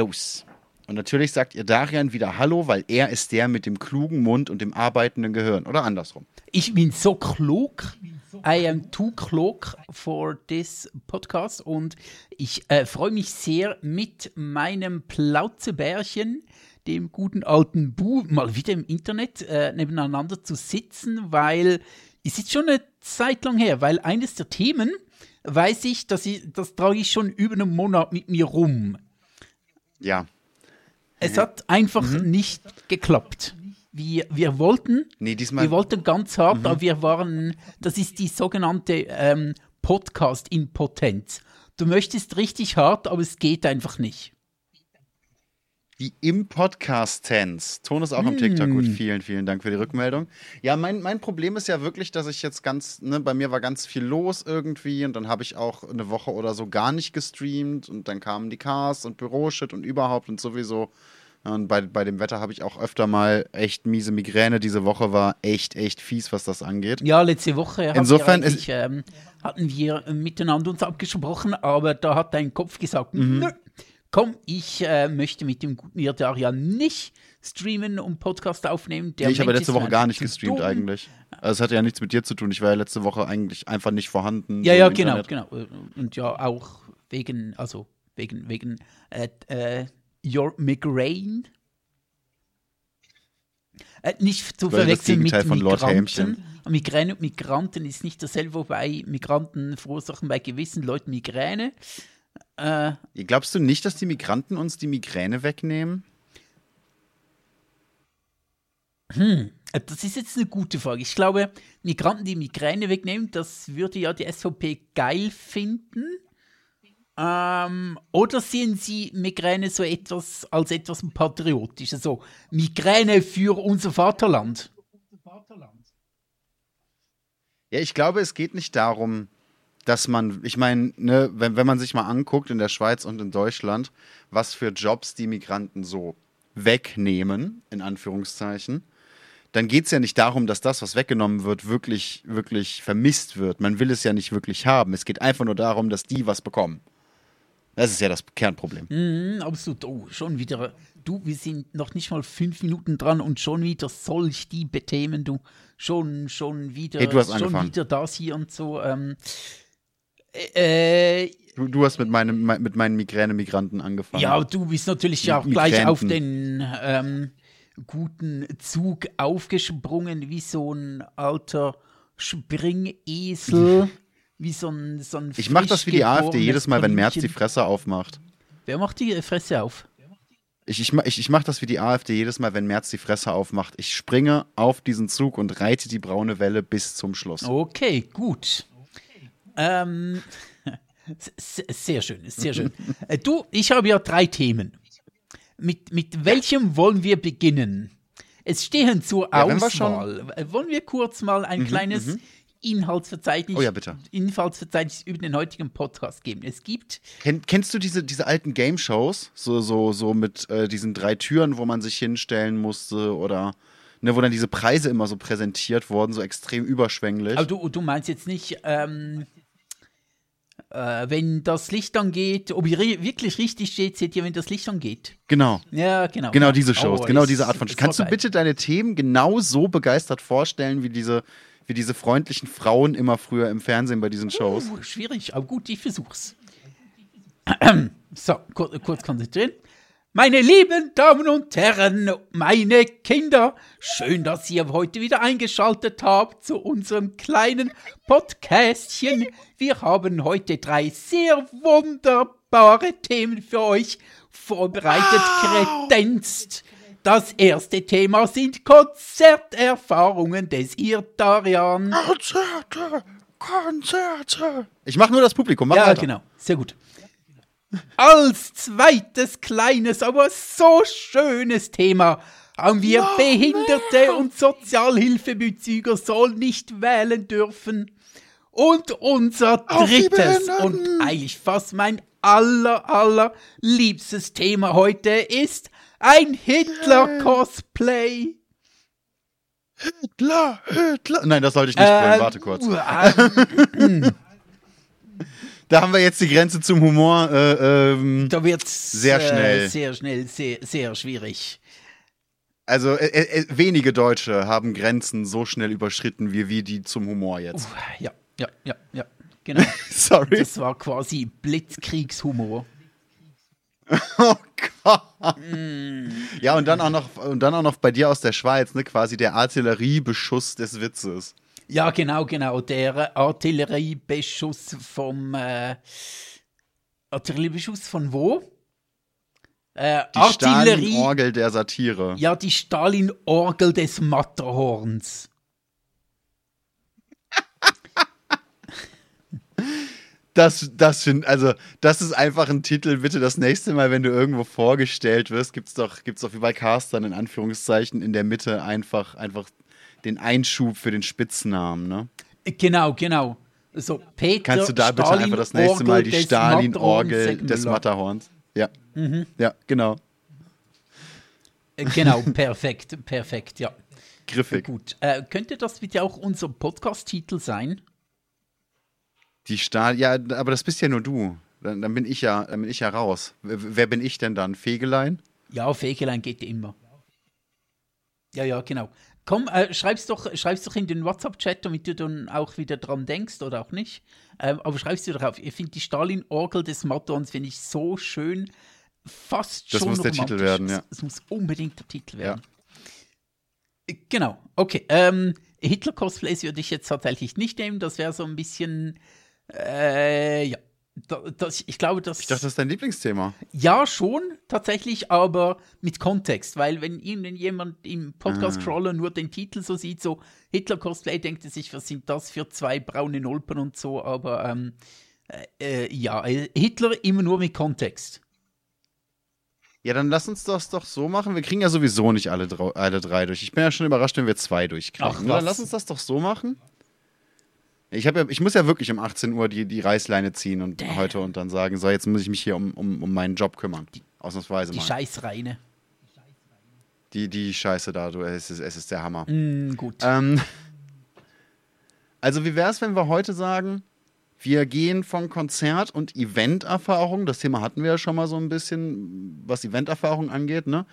los. Und natürlich sagt ihr Darian wieder Hallo, weil er ist der mit dem klugen Mund und dem arbeitenden Gehirn. Oder andersrum. Ich bin so klug. I am too klug for this podcast. Und ich äh, freue mich sehr, mit meinem Plauzebärchen, dem guten alten Bu, mal wieder im Internet äh, nebeneinander zu sitzen, weil es ist schon eine Zeit lang her, weil eines der Themen, weiß ich, dass ich, das trage ich schon über einen Monat mit mir rum. Ja. Es hat einfach mhm. nicht geklappt. Wir, wir wollten, nee, diesmal. wir wollten ganz hart, mhm. aber wir waren, das ist die sogenannte ähm, Podcast-Impotenz. Du möchtest richtig hart, aber es geht einfach nicht. Die im Podcast-Tense. Ton ist auch am TikTok gut. Hm. Vielen, vielen Dank für die Rückmeldung. Ja, mein, mein Problem ist ja wirklich, dass ich jetzt ganz, ne, bei mir war ganz viel los irgendwie und dann habe ich auch eine Woche oder so gar nicht gestreamt und dann kamen die Cars und Büroshit und überhaupt und sowieso. Und bei, bei dem Wetter habe ich auch öfter mal echt miese Migräne. Diese Woche war echt, echt fies, was das angeht. Ja, letzte Woche Insofern wir ähm, hatten wir miteinander uns abgesprochen, aber da hat dein Kopf gesagt, mhm. nö, komm, ich äh, möchte mit dem guten Darian nicht streamen und Podcast aufnehmen. Der nee, ich habe letzte Woche gar nicht gestreamt dumm. eigentlich. Also es hatte ja nichts mit dir zu tun. Ich war ja letzte Woche eigentlich einfach nicht vorhanden. Ja, so ja, genau, Internet. genau. Und ja, auch wegen, also wegen, wegen äh, äh, Your Migraine. Äh, nicht zu verwechseln mit von Migranten. Migräne und Migranten ist nicht dasselbe, wobei Migranten verursachen bei gewissen Leuten Migräne. Äh, Glaubst du nicht, dass die Migranten uns die Migräne wegnehmen? Hm, das ist jetzt eine gute Frage. Ich glaube, Migranten, die Migräne wegnehmen, das würde ja die SVP geil finden. Ähm, oder sehen Sie Migräne so etwas als etwas Patriotisches? So, Migräne für unser Vaterland. Ja, ich glaube, es geht nicht darum, dass man, ich meine, ne, wenn, wenn man sich mal anguckt in der Schweiz und in Deutschland, was für Jobs die Migranten so wegnehmen, in Anführungszeichen, dann geht es ja nicht darum, dass das, was weggenommen wird, wirklich, wirklich vermisst wird. Man will es ja nicht wirklich haben. Es geht einfach nur darum, dass die was bekommen. Das ist ja das Kernproblem. Mhm, absolut. Oh, schon wieder. Du, wir sind noch nicht mal fünf Minuten dran und schon wieder solch die Themen, du. Schon, schon wieder. Hey, du hast schon angefangen. wieder das hier und so. Ähm, äh, du, du, hast mit, meinem, mit meinen Migräne-Migranten angefangen. Ja, du bist natürlich auch gleich auf den ähm, guten Zug aufgesprungen, wie so ein alter Springesel. wie so ein, so ein Ich mach das wie die AfD jedes Mal, wenn Merz die Fresse aufmacht. Wer macht die Fresse auf? Ich, ich, ich, ich mache das wie die AfD jedes Mal, wenn Merz die Fresse aufmacht. Ich springe auf diesen Zug und reite die braune Welle bis zum Schluss. Okay, gut. Ähm, sehr schön, sehr schön. Äh, du, ich habe ja drei Themen. Mit, mit welchem wollen wir beginnen? Es stehen zur ja, Auswahl. Wir wollen wir kurz mal ein mhm, kleines mhm. Inhaltsverzeichnis, oh ja. Inhaltsverzeichnis über den heutigen Podcast geben. Es gibt. Ken, kennst du diese, diese alten Game-Shows? So, so, so mit äh, diesen drei Türen, wo man sich hinstellen musste oder ne, wo dann diese Preise immer so präsentiert wurden, so extrem überschwänglich. Aber du, du meinst jetzt nicht, ähm, äh, wenn das Licht angeht, ob ihr wirklich richtig steht, seht ihr, wenn das Licht angeht. Genau. Ja, genau. Genau diese Shows, oh, genau diese Art von Shows. Kannst du bitte deine Themen genau so begeistert vorstellen, wie diese, wie diese freundlichen Frauen immer früher im Fernsehen bei diesen Shows? Uh, schwierig, aber gut, ich versuch's. so, kurz, kurz konzentrieren. Meine lieben Damen und Herren, meine Kinder, schön, dass ihr heute wieder eingeschaltet habt zu unserem kleinen Podcastchen. Wir haben heute drei sehr wunderbare Themen für euch vorbereitet, kredenzt. Das erste Thema sind Konzerterfahrungen des Irtarian. Konzerte, Konzerte. Ich mache nur das Publikum, mach Ja, weiter. genau, sehr gut. Als zweites kleines, aber so schönes Thema haben wir no, Behinderte no. und Sozialhilfebezüger sollen nicht wählen dürfen. Und unser drittes und eigentlich fast mein aller, aller liebstes Thema heute ist ein Hitler-Cosplay. Hitler, Hitler. Nein, das sollte ich nicht äh, Warte kurz. Äh, da haben wir jetzt die Grenze zum Humor. Äh, ähm, Da wird es Sehr schnell. Äh, sehr schnell, sehr, sehr schwierig. also äh, äh, wenige Deutsche haben Grenzen so schnell überschritten wie wir die zum Humor jetzt. Ja, ja, ja, ja. Genau. Sorry. Das war quasi Blitzkriegshumor. Oh Gott. Ja, und dann auch noch und dann auch noch bei dir aus der Schweiz, ne, quasi der Artilleriebeschuss des Witzes. Ja, genau, genau. Der Artilleriebeschuss vom. Äh, Artilleriebeschuss von wo? Äh, Die. Stalin-Orgel der Satire. Ja, die Stalin-Orgel des Matterhorns. Das, das find, also, das ist einfach ein Titel. Bitte das nächste Mal, wenn du irgendwo vorgestellt wirst, gibt's doch, gibt's doch wie bei Castern in Anführungszeichen in der Mitte einfach, einfach den Einschub für den Spitznamen, ne? Genau, genau. So, Peter Kannst du da bitte einfach das nächste Mal die Stalin-Orgel des Matterhorns? Ja. Ja, genau. Äh, Genau, perfekt, perfekt, ja. Griffig. Gut. Äh, könnte das bitte auch unser Podcast-Titel sein? Die Stahl, ja, aber das bist ja nur du. Dann, dann bin ich ja, dann bin ich ja raus. Wer bin ich denn dann? Fegelein? Ja, Fegelein geht immer. Ja, ja, genau. Komm, äh, schreib's, doch, schreib's doch in den WhatsApp-Chat, damit du dann auch wieder dran denkst oder auch nicht. Ähm, aber schreib's dir drauf. Ich finde die Stalin-Orgel des Matterhorns finde ich so schön. Fast Das schon muss der. Titel werden, ja. Es muss unbedingt der Titel werden. Äh, Genau, okay. Ähm, Hitler-Cosplays würde ich jetzt tatsächlich nicht nehmen. Das wäre so ein bisschen. Äh, ja. Da, das, ich glaube, das. Ich dachte, das ist dein Lieblingsthema. Ja, schon, tatsächlich, aber mit Kontext, weil wenn ihnen jemand im Podcast-Crawler nur den Titel so sieht, so Hitler-Cosplay, denkt er sich, was sind das für zwei braune Nulpen und so, aber ähm, äh, äh, ja, äh, Hitler immer nur mit Kontext. Ja, dann lass uns das doch so machen. Wir kriegen ja sowieso nicht alle, alle drei durch. Ich bin ja schon überrascht, wenn wir zwei durchkriegen. Ach, was? Dann lass uns das doch so machen. Ich, hab ja, ich muss ja wirklich um 18 Uhr die, die Reißleine ziehen und heute und dann sagen, so, jetzt muss ich mich hier um, um, um meinen Job kümmern. Ausnahmsweise Die mal. Scheißreine. Die, die Scheiße da, du, es ist, es ist der Hammer. Mm, gut. Ähm, also wie wäre es, wenn wir heute sagen, wir gehen von Konzert- und Eventerfahrung, das Thema hatten wir ja schon mal so ein bisschen, was Eventerfahrung angeht, ne?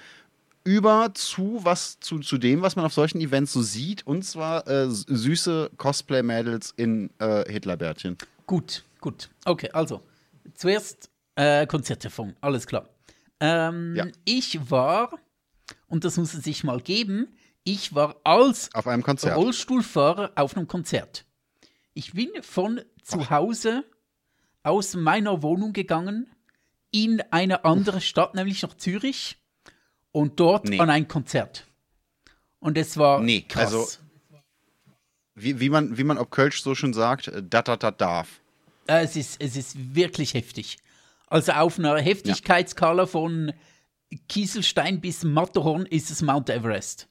Über zu was zu, zu dem, was man auf solchen Events so sieht, und zwar äh, süße Cosplay-Mädels in äh, Hitlerbärtchen. Gut, gut. Okay, also, zuerst äh, Konzerterfahrung, alles klar. Ähm, Ja. Ich war, und das muss es sich mal geben, ich war als Auf einem Konzert. Rollstuhlfahrer auf einem Konzert. Ich bin von zu Hause aus meiner Wohnung gegangen in eine andere Stadt, nämlich nach Zürich und dort Nee. an ein Konzert. Und es war Nee, krass. also- Wie, wie, man, wie man ob Kölsch so schon sagt, äh, dat, dat, dat darf. Äh, es, ist, es ist wirklich heftig. Also auf einer Heftigkeitsskala von Kieselstein bis Matterhorn ist es Mount Everest.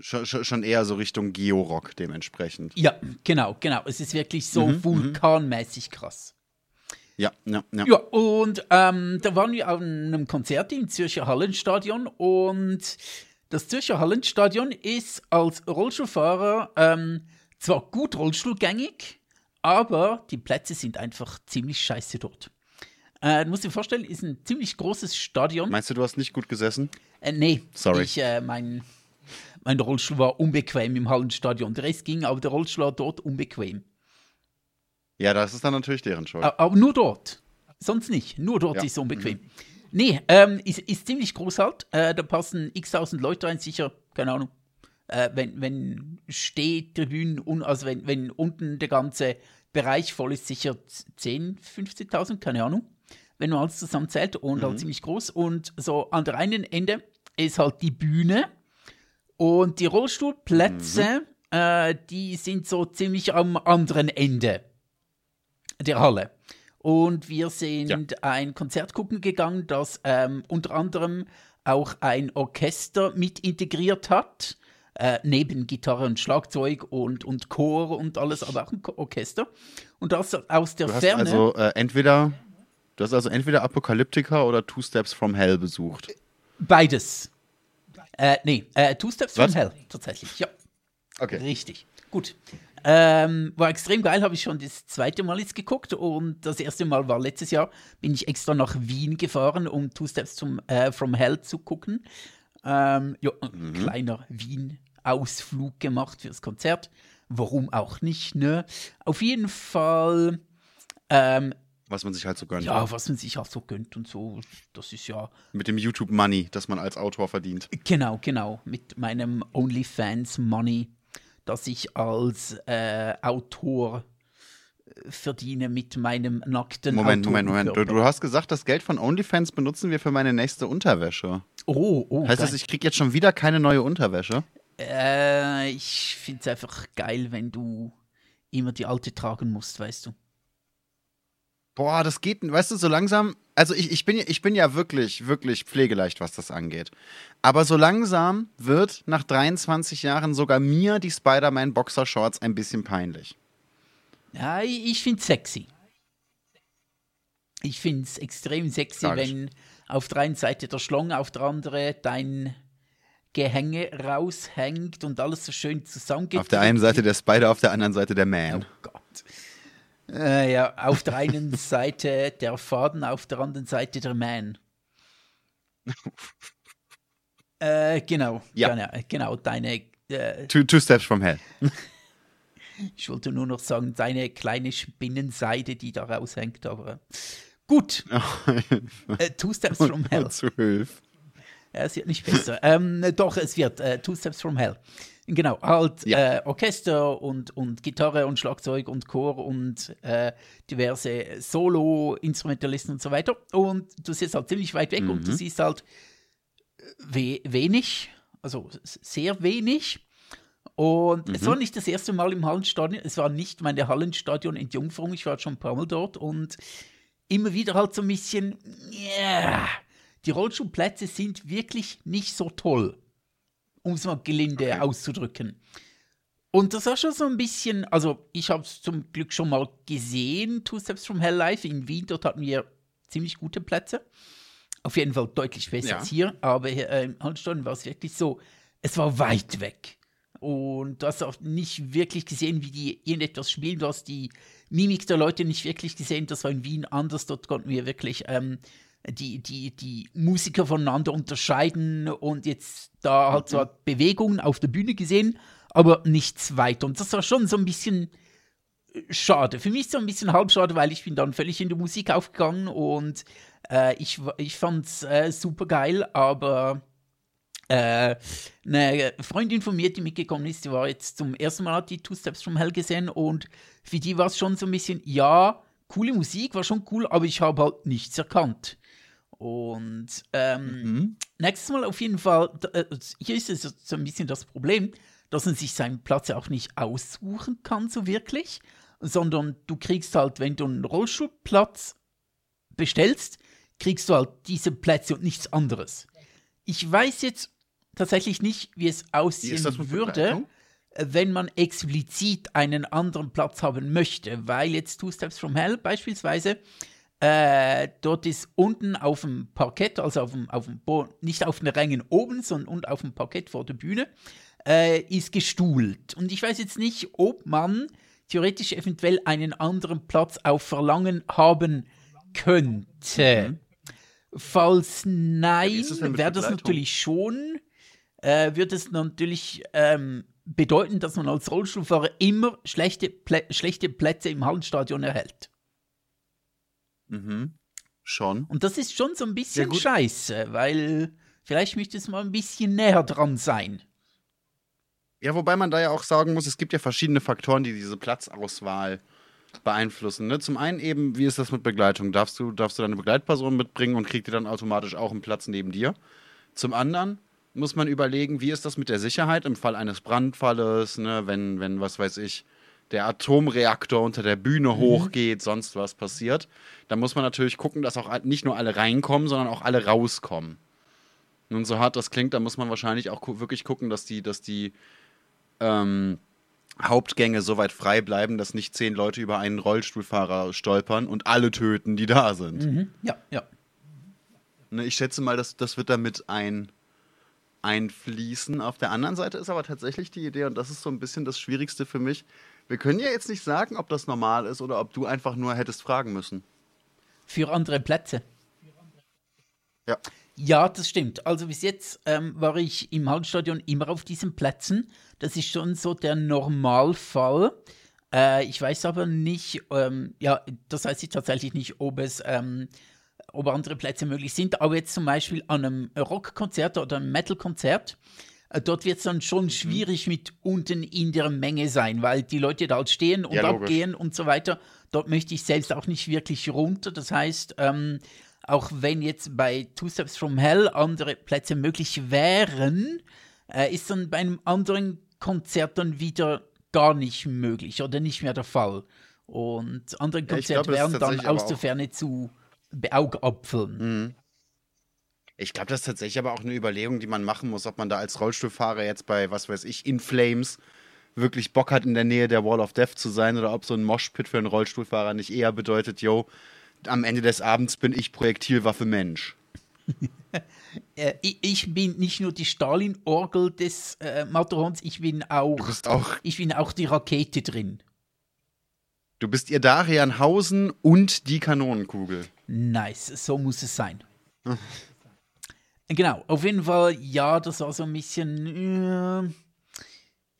Schon, schon schon eher so Richtung Georock dementsprechend. Ja, genau, genau. Es ist wirklich so Mhm, vulkanmäßig krass. Ja, ja, ja. Ja, und ähm, da waren wir auf einem Konzert im Zürcher Hallenstadion und das Zürcher Hallenstadion ist als Rollstuhlfahrer ähm, zwar gut rollstuhlgängig, aber die Plätze sind einfach ziemlich scheiße dort. Äh, du musst dir vorstellen, ist ein ziemlich großes Stadion. Meinst du, du hast nicht gut gesessen? Äh, nee, Sorry. Ich, äh, mein, mein Rollstuhl war unbequem im Hallenstadion. Der Rest ging, aber der Rollstuhl war dort unbequem. Ja, das ist dann natürlich deren Schuld. Aber nur dort. Sonst nicht. Nur dort Ja. ist es unbequem. Nee, ähm, ist, ist ziemlich groß halt. Äh, da passen x tausend Leute rein, sicher, keine Ahnung. Äh, wenn, wenn Stehtribünen, un, also wenn, wenn unten der ganze Bereich voll ist, sicher 10, 15.000, keine Ahnung. Wenn man alles zusammenzählt und halt ziemlich groß. Und so an der einen Ende ist halt die Bühne und die Rollstuhlplätze, äh, die sind so ziemlich am anderen Ende der Halle. Und wir sind ein Konzert gucken gegangen, das ähm, unter anderem auch ein Orchester mit integriert hat. Äh, neben Gitarre und Schlagzeug und, und Chor und alles, aber auch ein Orchester. Und das aus der Du hast Ferne. also äh, entweder du hast also entweder Apokalyptika oder Two Steps from Hell besucht. Beides. Äh, nee, äh, Two Steps Was? from Hell, tatsächlich, ja. Okay. Richtig. Gut. Ähm, war extrem geil, habe ich schon das zweite Mal jetzt geguckt und das erste Mal war letztes Jahr, bin ich extra nach Wien gefahren, um Two Steps zum, äh, from Hell zu gucken. Ähm, ja, ein kleiner Wien-Ausflug gemacht fürs Konzert. Warum auch nicht, ne? Auf jeden Fall, ähm, Was man sich halt so gönnt. ja, was man sich auch so gönnt und so, das ist ja Mit dem YouTube Money, das man als Autor verdient. Genau, genau. Mit meinem OnlyFans Money, das ich als äh, Autor äh, verdiene mit meinem nackten Moment, Moment, Moment. Du, du hast gesagt, das Geld von OnlyFans benutzen wir für meine nächste Unterwäsche. Oh, oh. Heißt geil. das, ich krieg jetzt schon wieder keine neue Unterwäsche? äh, ich finde es einfach geil, wenn du immer die alte tragen musst, weißt du. Boah, das geht, weißt du, so langsam. Also ich, ich, bin, ja- ich bin ja wirklich, wirklich pflegeleicht, was das angeht. Aber so langsam wird nach 23 Jahren sogar mir die Spider-Man-Boxershorts ein bisschen peinlich. Ja, ich, finde sexy. Ich finde es extrem sexy, Tragisch. wenn auf der einen Seite der Schlong, auf der anderen dein Gehänge raushängt und alles so schön zusammengeklickt. Auf der einen Seite der Spider, auf der anderen Seite der Oh Man. Gott. Äh, ja, auf der einen Seite der Faden, auf der anderen Seite der Man. äh, genau, Ja. genau, genau, deine, äh, Two, two steps from hell. ich wollte nur noch sagen, deine kleine Spinnenseide, die da raushängt, aber äh, gut. äh, two Steps from Hell. Zu Hilfe. Ja, es wird nicht besser. ähm, doch, es wird äh, Two Steps from Hell. Genau, halt Ja. äh, Orchester und, und Gitarre und Schlagzeug und Chor und äh, diverse Solo-Instrumentalisten und so weiter. Und du siehst halt ziemlich weit weg und du siehst halt we wenig, also sehr wenig. Und es war nicht das erste Mal im Hallenstadion, es war nicht meine Hallenstadion Entjungferung, ich war schon ein paar Mal dort und immer wieder halt so ein bisschen, ja, die Rollstuhlplätze sind wirklich nicht so toll, um es mal gelinde auszudrücken. Und das war schon so ein bisschen, also ich habe es zum Glück schon mal gesehen, Two Steps from Hell Live in Wien, dort hatten wir ziemlich gute Plätze. Auf jeden Fall deutlich besser Ja. als hier, aber hier, äh, im Hallenstadion war es wirklich so, es war weit weg. Und du hast auch nicht wirklich gesehen, wie die irgendetwas spielen. Du hast die Mimik der Leute nicht wirklich gesehen. Das war in Wien anders. Dort konnten wir wirklich ähm, die, die, die Musiker voneinander unterscheiden und jetzt da halt zwar Bewegungen auf der Bühne gesehen, aber nichts weiter. Und das war schon so ein bisschen äh, schade. Für mich so ein bisschen halb schade, weil ich bin dann völlig in die Musik aufgegangen und äh, ich, ich fand es äh, super geil, aber äh, eine Freundin von mir, die mitgekommen ist, die war jetzt zum ersten Mal hat die Two Steps from Hell gesehen und für die war es schon so ein bisschen, ja, coole Musik, war schon cool, aber ich habe halt nichts erkannt. Und ähm, Mhm. nächstes Mal auf jeden Fall, äh, hier ist es so ein bisschen das Problem, dass man sich seinen Platz ja auch nicht aussuchen kann, so wirklich, sondern du kriegst halt, wenn du einen Rollstuhlplatz bestellst, kriegst du halt diese Plätze und nichts anderes. Ich weiß jetzt tatsächlich nicht, wie es Wie aussehen mit würde, wenn man explizit einen anderen Platz haben möchte, weil jetzt Two Steps from Hell beispielsweise, äh, dort ist unten auf dem Parkett, also auf dem, auf dem Bo nicht auf den Rängen oben, sondern unten auf dem Parkett vor der Bühne, äh, ist gestuhlt. Und ich weiß jetzt nicht, ob man theoretisch eventuell einen anderen Platz auf Verlangen haben könnte. Falls nein, wäre das natürlich schon, äh, wird es natürlich ähm, bedeuten, dass man als Rollstuhlfahrer immer schlechte, Plä schlechte Plätze im Hallenstadion erhält. Mhm. Schon. Und das ist schon so ein bisschen gut. scheiße, weil vielleicht müsste es mal ein bisschen näher dran sein. Ja, wobei man da ja auch sagen muss, es gibt ja verschiedene Faktoren, die diese Platzauswahl beeinflussen. Ne? Zum einen eben, wie ist das mit Begleitung? Darfst du, darfst du deine Begleitperson mitbringen und kriegt die dann automatisch auch einen Platz neben dir? Zum anderen muss man überlegen, wie ist das mit der Sicherheit im Fall eines Brandfalles, ne? wenn, wenn, was weiß ich, der Atomreaktor unter der Bühne hochgeht, sonst was passiert. Da muss man natürlich gucken, dass auch nicht nur alle reinkommen, sondern auch alle rauskommen. Nun, so hart das klingt, da muss man wahrscheinlich auch wirklich gucken, dass die, dass die ähm, Hauptgänge so weit frei bleiben, dass nicht zehn Leute über einen Rollstuhlfahrer stolpern und alle töten, die da sind. Mhm. Ja, ja. Ne, ich schätze mal, das, das wird damit ein, einfließen. Auf der anderen Seite ist aber tatsächlich die Idee, und das ist so ein bisschen das Schwierigste für mich, Wir können ja jetzt nicht sagen, ob das normal ist oder ob du einfach nur hättest fragen müssen. Für andere Plätze. Ja. Ja, das stimmt. Also bis jetzt ähm, war ich im Hallenstadion immer auf diesen Plätzen. Das ist schon so der Normalfall. Äh, ich weiß aber nicht, ähm, ja, das weiß ich tatsächlich nicht, ob es, ähm, ob andere Plätze möglich sind. Aber jetzt zum Beispiel an einem Rockkonzert oder einem Metalkonzert, dort wird es dann schon Mhm. schwierig mit unten in der Menge sein, weil die Leute da halt stehen und Ja, abgehen und so weiter. Dort möchte ich selbst auch nicht wirklich runter. Das heißt, ähm, auch wenn jetzt bei Two Steps from Hell andere Plätze möglich wären, äh, ist dann bei einem anderen Konzert dann wieder gar nicht möglich oder nicht mehr der Fall. Und andere Ja, Konzerte ist wären dann aus der Ferne zu beaugapfeln. Ich glaube, das ist tatsächlich aber auch eine Überlegung, die man machen muss, ob man da als Rollstuhlfahrer jetzt bei, was weiß ich, In Flames wirklich Bock hat, in der Nähe der Wall of Death zu sein oder ob so ein Moshpit für einen Rollstuhlfahrer nicht eher bedeutet, yo, am Ende des Abends bin ich Projektilwaffe Mensch. Äh, ich, bin nicht nur die Stalin-Orgel des äh, Matterhorns, ich bin auch, auch, ich bin auch die Rakete drin. du bist ihr Darianhausen und die Kanonenkugel. Nice, so muss es sein. genau, auf jeden Fall, ja, das war so ein bisschen, äh,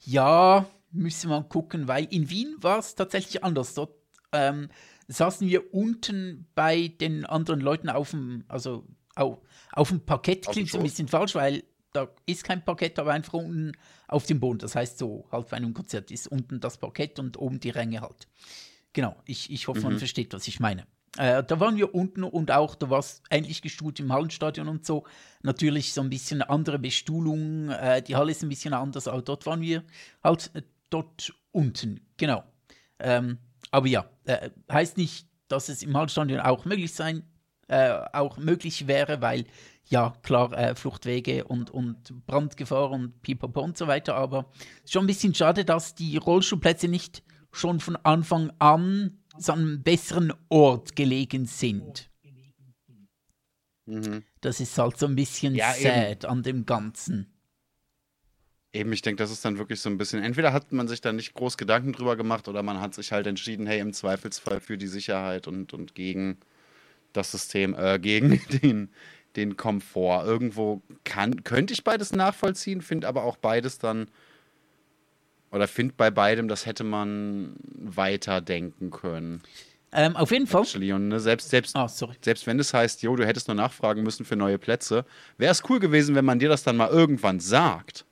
ja, müssen wir mal gucken, weil in Wien war es tatsächlich anders. Dort ähm, saßen wir unten bei den anderen Leuten auf dem, also au, auf dem Parkett, Auf klingt so ein bisschen falsch, weil da ist kein Parkett, aber einfach unten auf dem Boden. Das heißt so, halt bei einem Konzert ist unten das Parkett und oben die Ränge halt. Genau, ich, ich hoffe, man versteht, was ich meine. Äh, da waren wir unten und auch, da war es ähnlich gestuhlt im Hallenstadion und so. Natürlich so ein bisschen andere Bestuhlung, äh, die Halle ist ein bisschen anders, aber dort waren wir halt äh, dort unten, genau. Ähm, aber ja, äh, heißt nicht, dass es im Hallenstadion auch möglich sein, äh, auch möglich wäre, weil ja, klar, äh, Fluchtwege und, und Brandgefahr und pipapo und so weiter, aber schon ein bisschen schade, dass die Rollstuhlplätze nicht schon von Anfang an an einem besseren Ort gelegen sind. Mhm. Das ist halt so ein bisschen Ja, sad an dem Ganzen. Eben, ich denke, das ist dann wirklich so ein bisschen, entweder hat man sich da nicht groß Gedanken drüber gemacht oder man hat sich halt entschieden, hey, im Zweifelsfall für die Sicherheit und, und gegen das System, äh, gegen den, den Komfort. Irgendwo kann, könnte ich beides nachvollziehen, finde aber auch beides dann, oder finde bei beidem, das hätte man weiterdenken können. Ähm, auf jeden Fall. Actually. Und ne, selbst, selbst, sorry. selbst wenn es heißt, jo, du hättest nur nachfragen müssen für neue Plätze, wäre es cool gewesen, wenn man dir das dann mal irgendwann sagt.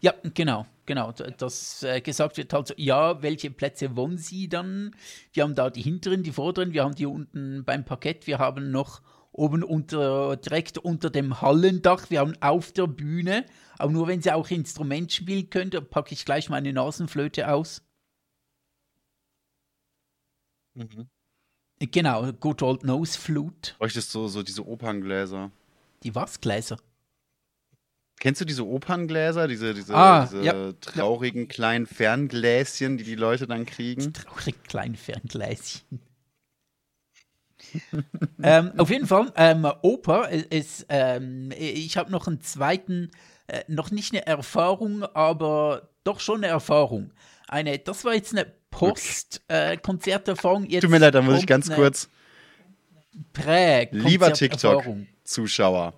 Ja, genau, genau. D- Das äh, gesagt wird halt so, ja, welche Plätze wollen Sie dann? Wir haben da die hinteren, die vorderen, wir haben die unten beim Parkett, wir haben noch oben unter, direkt unter dem Hallendach, wir haben auf der Bühne, aber nur wenn Sie auch Instrument spielen können, da packe ich gleich meine Nasenflöte aus. Genau, Good Old Nose Flute. Bräuchtest so, so diese Operngläser. Die was? Gläser? Kennst du diese Operngläser, diese, diese, Ah, diese ja. traurigen kleinen Ferngläschen, die die Leute dann kriegen? Traurig kleine Ferngläschen. Ähm, auf jeden Fall, ähm, Oper ist, ähm, ich habe noch einen zweiten, äh, noch nicht eine Erfahrung, aber doch schon eine Erfahrung. Eine, das war jetzt eine Post-Konzerterfahrung. Tut mir leid, da muss ich ganz kurz. Prä Lieber. TikTok-Zuschauer,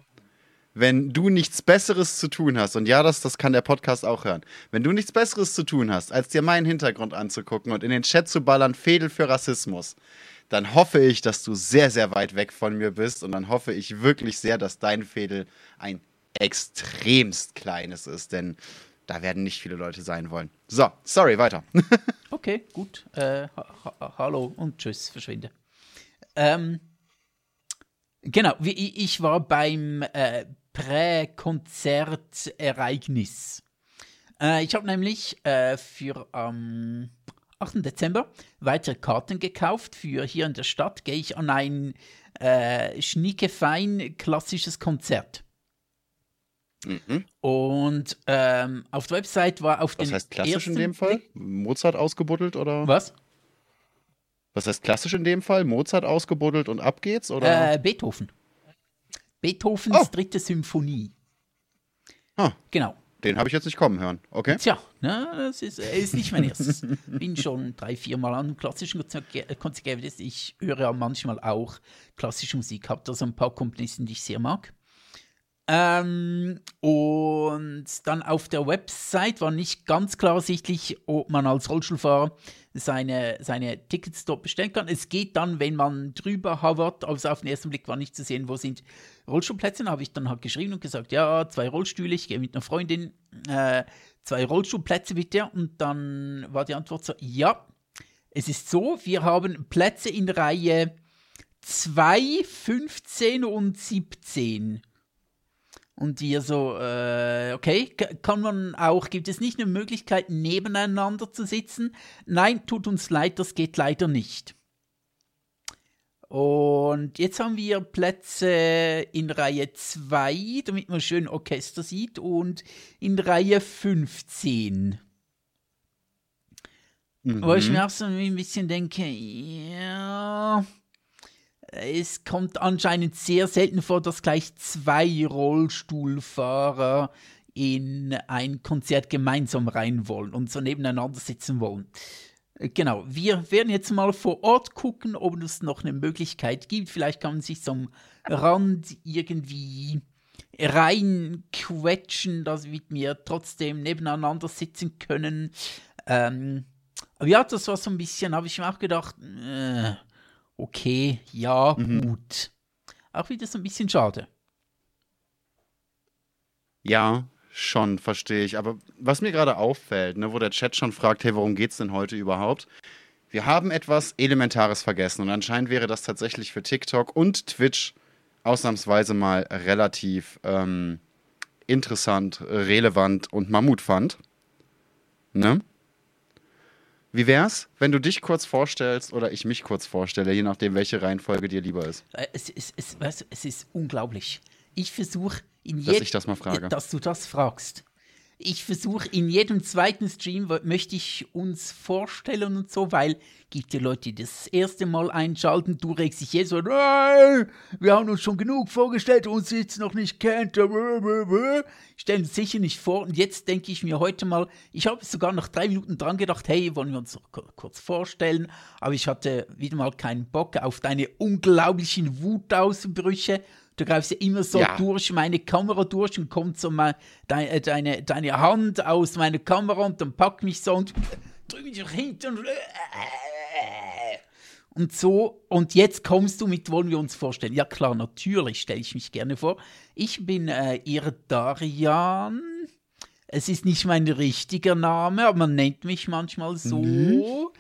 wenn du nichts Besseres zu tun hast, und ja, das, das kann der Podcast auch hören, wenn du nichts Besseres zu tun hast, als dir meinen Hintergrund anzugucken und in den Chat zu ballern, Fädel für Rassismus, dann hoffe ich, dass du sehr, sehr weit weg von mir bist und dann hoffe ich wirklich sehr, dass dein Fädel ein extremst kleines ist, denn da werden nicht viele Leute sein wollen. So, sorry, weiter. Okay, gut. Äh, ha ha hallo und tschüss, verschwinde. Ähm, genau, ich war beim äh, Prä-Konzertereignis. Äh, ich habe nämlich äh, für am 8. Dezember weitere Karten gekauft. Für hier in der Stadt gehe ich an ein äh, schniekefein klassisches Konzert. Mhm. Und ähm, auf der Website war auf Was den heißt klassisch in ersten dem Fall? Mozart ausgebuddelt oder? Was? Was heißt klassisch in dem Fall? Mozart ausgebuddelt und ab geht's? Oder? Äh, Beethoven. Beethovens Oh. dritte Symphonie. Ah. Genau. Den habe ich jetzt nicht kommen hören, okay? Tja, ne, das ist, ist nicht mein erstes. Bin schon drei, vier Mal an einem klassischen Konzert ge- äh, gewesen. Ich höre ja manchmal auch klassische Musik. Habe da so ein paar Komponisten, die ich sehr mag. Ähm, und dann auf der Website war nicht ganz klar ersichtlich, ob man als Rollstuhlfahrer seine, seine Tickets dort bestellen kann. Es geht dann, wenn man drüber hovert, also auf den ersten Blick war nicht zu sehen, wo sind Rollstuhlplätze. Habe ich dann halt geschrieben und gesagt, ja, zwei Rollstühle, ich gehe mit einer Freundin, äh, zwei Rollstuhlplätze bitte. Und dann war die Antwort so, ja, es ist so, wir haben Plätze in Reihe 2, 15 und 17. Und wir so, äh, okay, kann man auch, gibt es nicht eine Möglichkeit, nebeneinander zu sitzen? Nein, tut uns leid, das geht leider nicht. Und jetzt haben wir Plätze in Reihe 2, damit man schön Orchester sieht, und in Reihe 15. Wo ich mir auch so ein bisschen denke, ja, es kommt anscheinend sehr selten vor, dass gleich zwei Rollstuhlfahrer in ein Konzert gemeinsam rein wollen und so nebeneinander sitzen wollen. Äh, Genau, wir werden jetzt mal vor Ort gucken, ob es noch eine Möglichkeit gibt. Vielleicht kann man sich am Rand irgendwie reinquetschen, dass wir trotzdem nebeneinander sitzen können. Ähm, aber ja, das war so ein bisschen, habe ich mir auch gedacht, äh, okay, ja, gut. Auch wieder so ein bisschen schade. Ja, schon, verstehe ich. Aber was mir gerade auffällt, ne, wo der Chat schon fragt, hey, worum geht's denn heute überhaupt? Wir haben etwas Elementares vergessen und anscheinend wäre das tatsächlich für TikTok und Twitch ausnahmsweise mal relativ ähm, interessant, relevant und Mammutfand. Ne? Wie wär's, wenn du dich kurz vorstellst oder ich mich kurz vorstelle, je nachdem, welche Reihenfolge dir lieber ist? Äh, Es, es, es, weißt du, es ist unglaublich. Ich versuche in Dass jedem. ich das mal frage. Dass du das fragst. Ich versuche in jedem zweiten Stream, möchte ich uns vorstellen und so, weil gibt ja Leute, die das erste Mal einschalten, du regst dich jetzt so, nein, wir haben uns schon genug vorgestellt, uns jetzt noch nicht kennt. Stellen uns sicher nicht vor. Und jetzt denke ich mir heute mal, ich habe sogar nach drei Minuten dran gedacht, hey, wollen wir uns noch ku- kurz vorstellen? Aber ich hatte wieder mal keinen Bock auf deine unglaublichen Wutausbrüche. Du greifst ja immer so Ja. durch meine Kamera durch und kommt so mal deine, äh, deine, deine Hand aus meiner Kamera und dann packt mich so und drück mich nach hinten und, und so. Und jetzt kommst du mit, wollen wir uns vorstellen. Ja klar, natürlich stelle ich mich gerne vor. Ich bin äh, ihr Darian. Es ist nicht mein richtiger Name, aber man nennt mich manchmal so.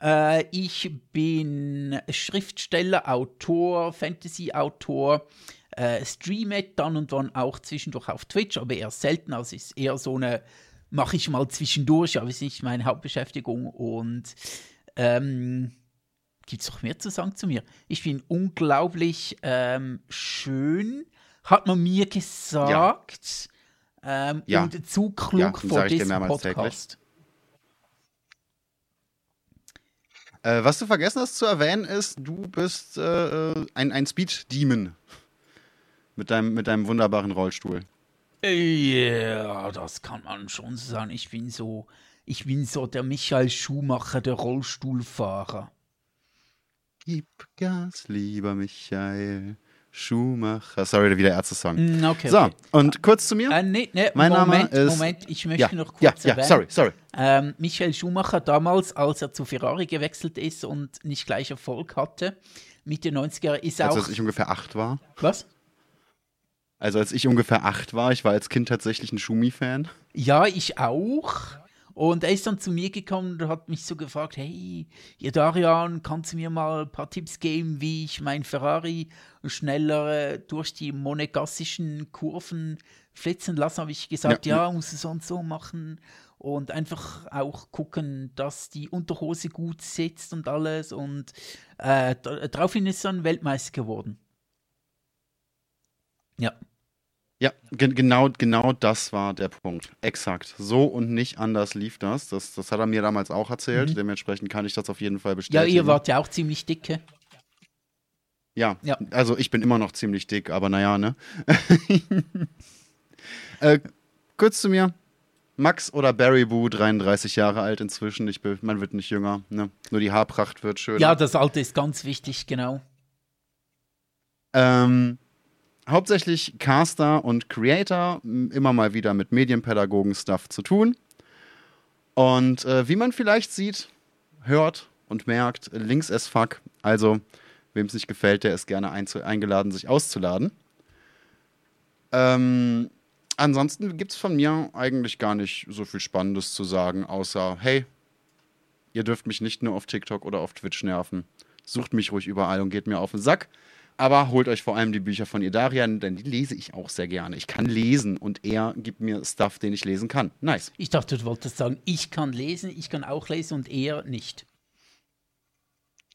Äh, ich bin Schriftsteller, Autor, Fantasy-Autor, äh, streame dann und wann auch zwischendurch auf Twitch, aber eher selten. Also ist eher so eine, mache ich mal zwischendurch, aber ist nicht meine Hauptbeschäftigung. Und ähm, gibt es noch mehr zu sagen zu mir? Ich bin unglaublich ähm, schön, hat man mir gesagt. Ähm, Ja. Und zu Ja, klug sag vor diesem täglich. Podcast. Äh, was du vergessen hast zu erwähnen, ist, du bist äh, äh, ein, ein Speed-Demon. Mit deinem, mit deinem wunderbaren Rollstuhl. Ja, das kann man schon sagen. Ich bin so, ich bin so der Michael Schumacher, der Rollstuhlfahrer. Gib Gas, lieber Michael Schumacher. Sorry, wieder Ärzte-Song. Mm, Okay, So, okay. und kurz zu mir. Äh, nee, nee, Mein Name Moment, ist- Moment, ich möchte ja, noch ja, kurz ja, erwähnen. sorry, sorry. Ähm, Michael Schumacher damals, als er zu Ferrari gewechselt ist und nicht gleich Erfolg hatte, Mitte 90er, ist Also, auch. als ich ungefähr acht war. was? Also, als ich ungefähr acht war, ich war als Kind tatsächlich ein Schumi-Fan. Ja, ich auch. Und er ist dann zu mir gekommen und hat mich so gefragt, hey, ihr Darian, kannst du mir mal ein paar Tipps geben, wie ich mein Ferrari schneller äh, durch die monegassischen Kurven flitzen lasse? Habe ich gesagt, Ja, ja, muss es so und so machen. Und einfach auch gucken, dass die Unterhose gut sitzt und alles. Und äh, da- daraufhin ist er ein Weltmeister geworden. Ja. Ja, gen genau, genau das war der Punkt. Exakt. So und nicht anders lief das. Das, das hat er mir damals auch erzählt. Dementsprechend kann ich das auf jeden Fall Ja, bestätigen. ihr wart ja auch ziemlich dicke. Ja, Ja. also ich bin immer noch ziemlich dick, aber naja, ne? äh, kurz zu mir. Max oder Barry Boo, 33 Jahre alt inzwischen. Ich bin, man wird nicht jünger. Ne? Nur die Haarpracht wird schöner. Ja, das Alte ist ganz wichtig, genau. Ähm, hauptsächlich Caster und Creator, immer mal wieder mit Medienpädagogen-Stuff zu tun. Und äh, wie man vielleicht sieht, hört und merkt, links as fuck. Also, wem es nicht gefällt, der ist gerne eingeladen, sich auszuladen. Ähm, ansonsten gibt es von mir eigentlich gar nicht so viel Spannendes zu sagen, außer, hey, ihr dürft mich nicht nur auf TikTok oder auf Twitch nerven. Sucht mich ruhig überall und geht mir auf den Sack. Aber holt euch vor allem die Bücher von Idarian, denn die lese ich auch sehr gerne. Ich kann lesen und er gibt mir Stuff, den ich lesen kann. Nice. Ich dachte, du wolltest sagen, ich kann lesen, ich kann auch lesen und er nicht.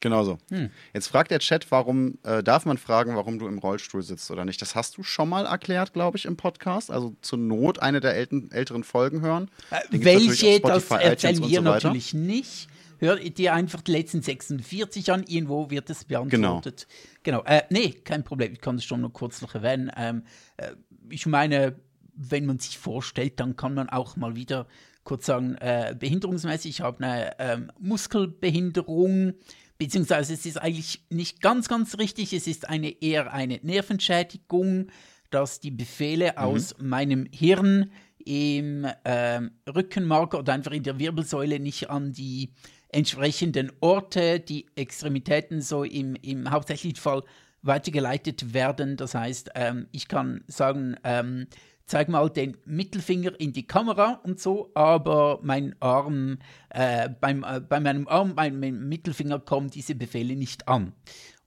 Genau so. Hm. Jetzt fragt der Chat, warum, äh, darf man fragen, warum du im Rollstuhl sitzt oder nicht? Das hast du schon mal erklärt, glaube ich, im Podcast. Also zur Not eine der älteren Folgen hören. Äh, welche, das erzählen wir so natürlich nicht. Hör dir einfach die letzten 46 an, irgendwo wird es beantwortet. Genau. genau. Äh, nee, kein Problem, ich kann es schon nur kurz noch erwähnen. Ähm, äh, ich meine, wenn man sich vorstellt, dann kann man auch mal wieder kurz sagen, äh, behinderungsmäßig, ich habe eine ähm, Muskelbehinderung, beziehungsweise es ist eigentlich nicht ganz, ganz richtig, es ist eine eher eine Nervenschädigung, dass die Befehle mhm. aus meinem Hirn im äh, Rückenmark oder einfach in der Wirbelsäule nicht an die entsprechenden Orte, die Extremitäten so im, im hauptsächlichen Fall weitergeleitet werden. Das heißt, ähm, ich kann sagen, ähm, zeig mal den Mittelfinger in die Kamera und so, aber mein Arm, äh, beim, äh, bei meinem Arm, beim Mittelfinger kommen diese Befehle nicht an.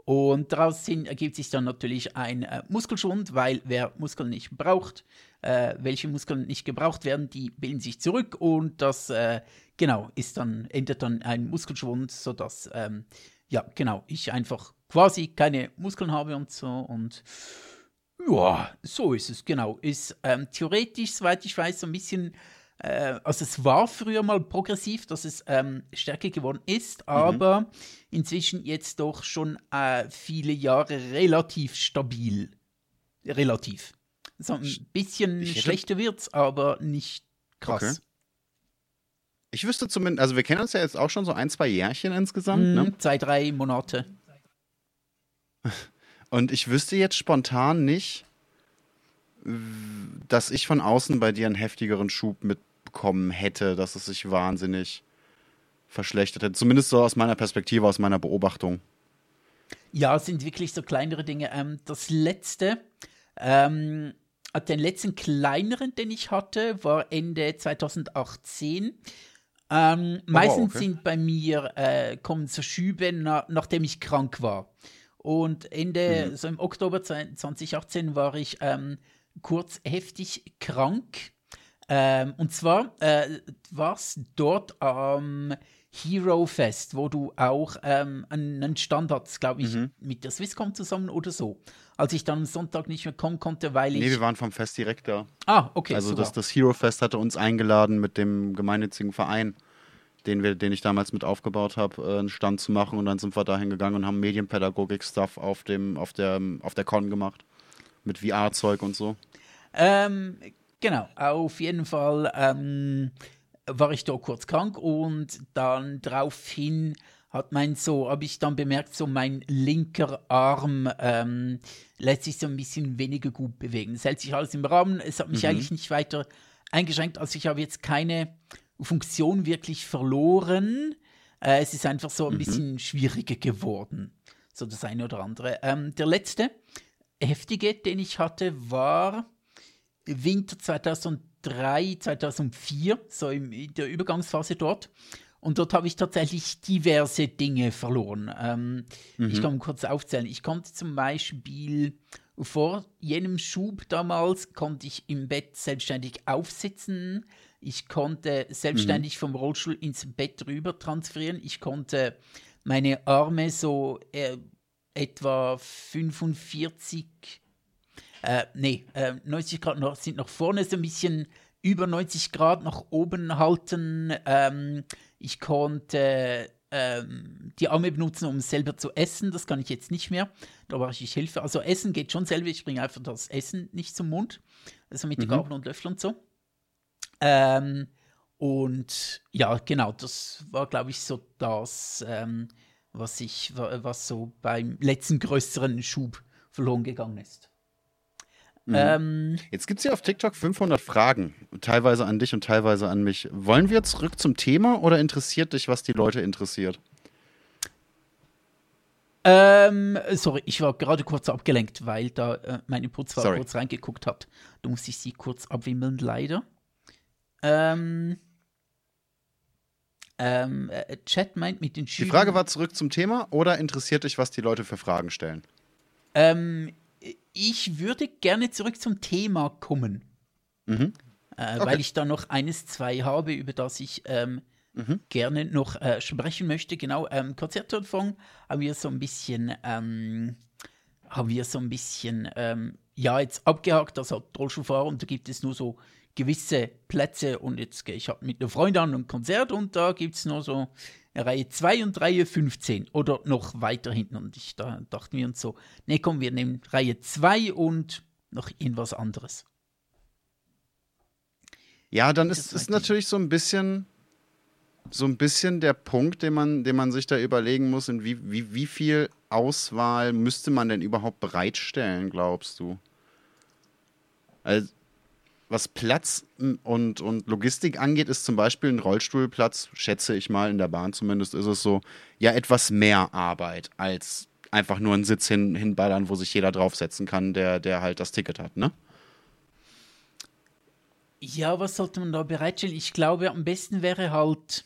Und daraus ergibt sich dann natürlich ein äh, Muskelschwund, weil wer Muskeln nicht braucht, äh, welche Muskeln nicht gebraucht werden, die bilden sich zurück und das, äh, genau, ist dann, endet dann ein Muskelschwund, sodass, ähm, ja, genau, ich einfach quasi keine Muskeln habe und so und ja, so ist es, genau. Ist ähm, theoretisch, soweit ich weiß, so ein bisschen, äh, also es war früher mal progressiv, dass es ähm, stärker geworden ist, mhm. aber mhm. inzwischen jetzt doch schon äh, viele Jahre relativ stabil. Relativ. So ein bisschen schlechter wird's, aber nicht krass. Okay. Ich wüsste zumindest, also wir kennen uns ja jetzt auch schon so ein, zwei Jährchen insgesamt, mm, ne? Zwei, drei Monate. Und ich wüsste jetzt spontan nicht, dass ich von außen bei dir einen heftigeren Schub mitbekommen hätte, dass es sich wahnsinnig verschlechtert hätte. Zumindest so aus meiner Perspektive, aus meiner Beobachtung. Ja, es sind wirklich so kleinere Dinge. Ähm, das letzte, ähm, den letzten kleineren, den ich hatte, war Ende 2018. Ähm, oh, meistens okay. sind bei mir äh, kommen so Schübe, na, nachdem ich krank war. Und Ende, mhm. so im Oktober 2018 war ich ähm, kurz heftig krank. Ähm, und zwar äh, war es dort am Hero Fest, wo du auch ähm, einen Stand hattest, glaube ich, mhm. mit der Swisscom zusammen oder so. Als ich dann am Sonntag nicht mehr kommen konnte, weil ich. Nee, wir waren vom Fest direkt da. Ah, okay. Also das, das Hero Fest hatte uns eingeladen mit dem gemeinnützigen Verein den, wir, den ich damals mit aufgebaut habe, äh, einen Stand zu machen. Und dann sind wir dahin gegangen und haben Medienpädagogik-Stuff auf, auf, der, auf der Con gemacht. Mit VR-Zeug und so. Ähm, genau, auf jeden Fall ähm, war ich da kurz krank und dann daraufhin hat mein so, habe ich dann bemerkt, so mein linker Arm ähm, lässt sich so ein bisschen weniger gut bewegen. Es hält sich alles im Rahmen, es hat mich mhm. eigentlich nicht weiter eingeschränkt. Also ich habe jetzt keine Funktion wirklich verloren. Äh, es ist einfach so ein mhm. bisschen schwieriger geworden. So das eine oder andere. Ähm, der letzte heftige, den ich hatte, war Winter 2003, 2004, so in der Übergangsphase dort. Und dort habe ich tatsächlich diverse Dinge verloren. Ähm, mhm. Ich kann kurz aufzählen. Ich konnte zum Beispiel vor jenem Schub damals, konnte ich im Bett selbstständig aufsitzen. Ich konnte selbstständig mhm. vom Rollstuhl ins Bett rüber transferieren. Ich konnte meine Arme so äh, etwa 45, äh, nee, äh, 90 Grad noch, sind nach vorne so ein bisschen über 90 Grad nach oben halten. Ähm, ich konnte ähm, die Arme benutzen, um selber zu essen. Das kann ich jetzt nicht mehr. Da brauche ich Hilfe. Also Essen geht schon selber. Ich bringe einfach das Essen nicht zum Mund. Also mit mhm. Gabel und Löffel und so. Ähm, und ja, genau, das war, glaube ich, so das, ähm, was ich, was so beim letzten größeren Schub verloren gegangen ist. Mhm. Ähm, Jetzt gibt es ja auf TikTok 500 Fragen, teilweise an dich und teilweise an mich. Wollen wir zurück zum Thema oder interessiert dich, was die Leute interessiert? Ähm, sorry, ich war gerade kurz abgelenkt, weil da äh, meine Putzfrau kurz reingeguckt hat. Da musste ich sie kurz abwimmeln, leider. Ähm, ähm, äh, Chat meint mit den Schülern. Die Frage war zurück zum Thema oder interessiert dich, was die Leute für Fragen stellen? Ähm, ich würde gerne zurück zum Thema kommen. Mhm. Äh, okay. Weil ich da noch eines, zwei habe, über das ich ähm, mhm. gerne noch äh, sprechen möchte. Genau, ähm, Konzertanfang haben wir so ein bisschen, ähm, haben wir so ein bisschen, ähm, ja, jetzt abgehakt, das hat Rollschuhfahrer und da gibt es nur so gewisse Plätze und jetzt gehe ich mit einer Freundin an ein Konzert und da gibt es nur so Reihe 2 und Reihe 15 oder noch weiter hinten. Und ich da dachten wir uns so, nee, komm, wir nehmen Reihe 2 und noch irgendwas anderes. Ja, dann ist es natürlich so ein bisschen so ein bisschen der Punkt, den man, den man sich da überlegen muss, in wie, wie, wie viel Auswahl müsste man denn überhaupt bereitstellen, glaubst du? Also, was Platz und, und Logistik angeht, ist zum Beispiel ein Rollstuhlplatz, schätze ich mal, in der Bahn zumindest ist es so, ja etwas mehr Arbeit als einfach nur einen Sitz hin, hinballern, wo sich jeder draufsetzen kann, der, der halt das Ticket hat, ne? Ja, was sollte man da bereitstellen? Ich glaube, am besten wäre halt,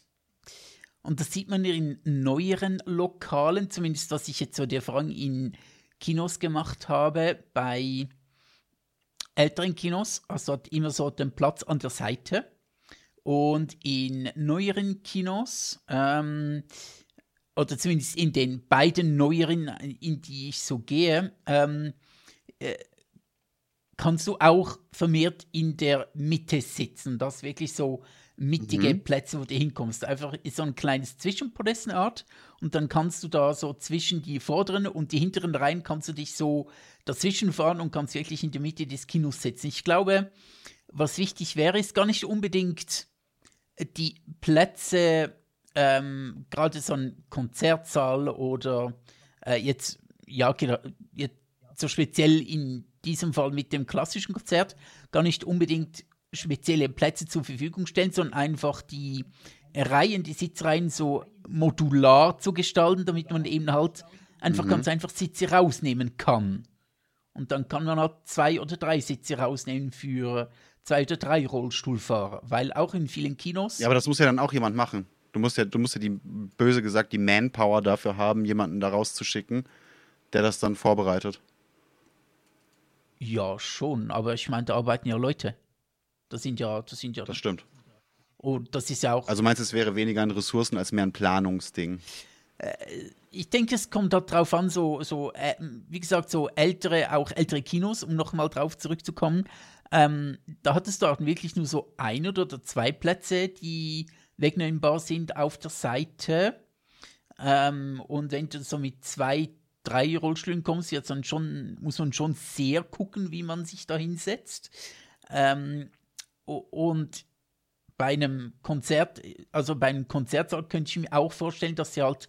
und das sieht man in neueren Lokalen, zumindest was ich jetzt so die Erfahrung in Kinos gemacht habe, bei älteren Kinos, also hat immer so den Platz an der Seite. Und in neueren Kinos, ähm, oder zumindest in den beiden neueren, in die ich so gehe, ähm, äh, kannst du auch vermehrt in der Mitte sitzen. Das wirklich so mittige mhm. Plätze, wo du hinkommst. Einfach ist so ein kleines Zwischenpodestenart und dann kannst du da so zwischen die vorderen und die hinteren Reihen kannst du dich so dazwischen fahren und kannst wirklich in der Mitte des Kinos sitzen. Ich glaube, was wichtig wäre, ist gar nicht unbedingt die Plätze, ähm, gerade so ein Konzertsaal oder äh, jetzt, ja, jetzt so speziell in diesem Fall mit dem klassischen Konzert, gar nicht unbedingt spezielle Plätze zur Verfügung stellen, sondern einfach die Reihen, die Sitzreihen so modular zu gestalten, damit man eben halt einfach mhm. ganz einfach Sitze rausnehmen kann. Und dann kann man halt zwei oder drei Sitze rausnehmen für zwei oder drei Rollstuhlfahrer, weil auch in vielen Kinos. Ja, aber das muss ja dann auch jemand machen. Du musst ja, du musst ja die, böse gesagt, die Manpower dafür haben, jemanden da rauszuschicken, der das dann vorbereitet. Ja, schon, aber ich meine, da arbeiten ja Leute. Das sind ja, das sind ja. Das stimmt. Und das ist ja auch. Also meinst du, es wäre weniger an Ressourcen als mehr ein Planungsding? Äh, ich denke, es kommt drauf an, so, so äh, wie gesagt, so ältere, auch ältere Kinos, um nochmal drauf zurückzukommen. Ähm, da hattest du auch wirklich nur so ein oder zwei Plätze, die wegnehmbar sind auf der Seite. Ähm, und wenn du so mit zwei, drei Rollstühlen kommst, jetzt dann schon, muss man schon sehr gucken, wie man sich da hinsetzt. Ähm, und bei einem Konzert, also bei einem Konzertsaal könnte ich mir auch vorstellen, dass sie halt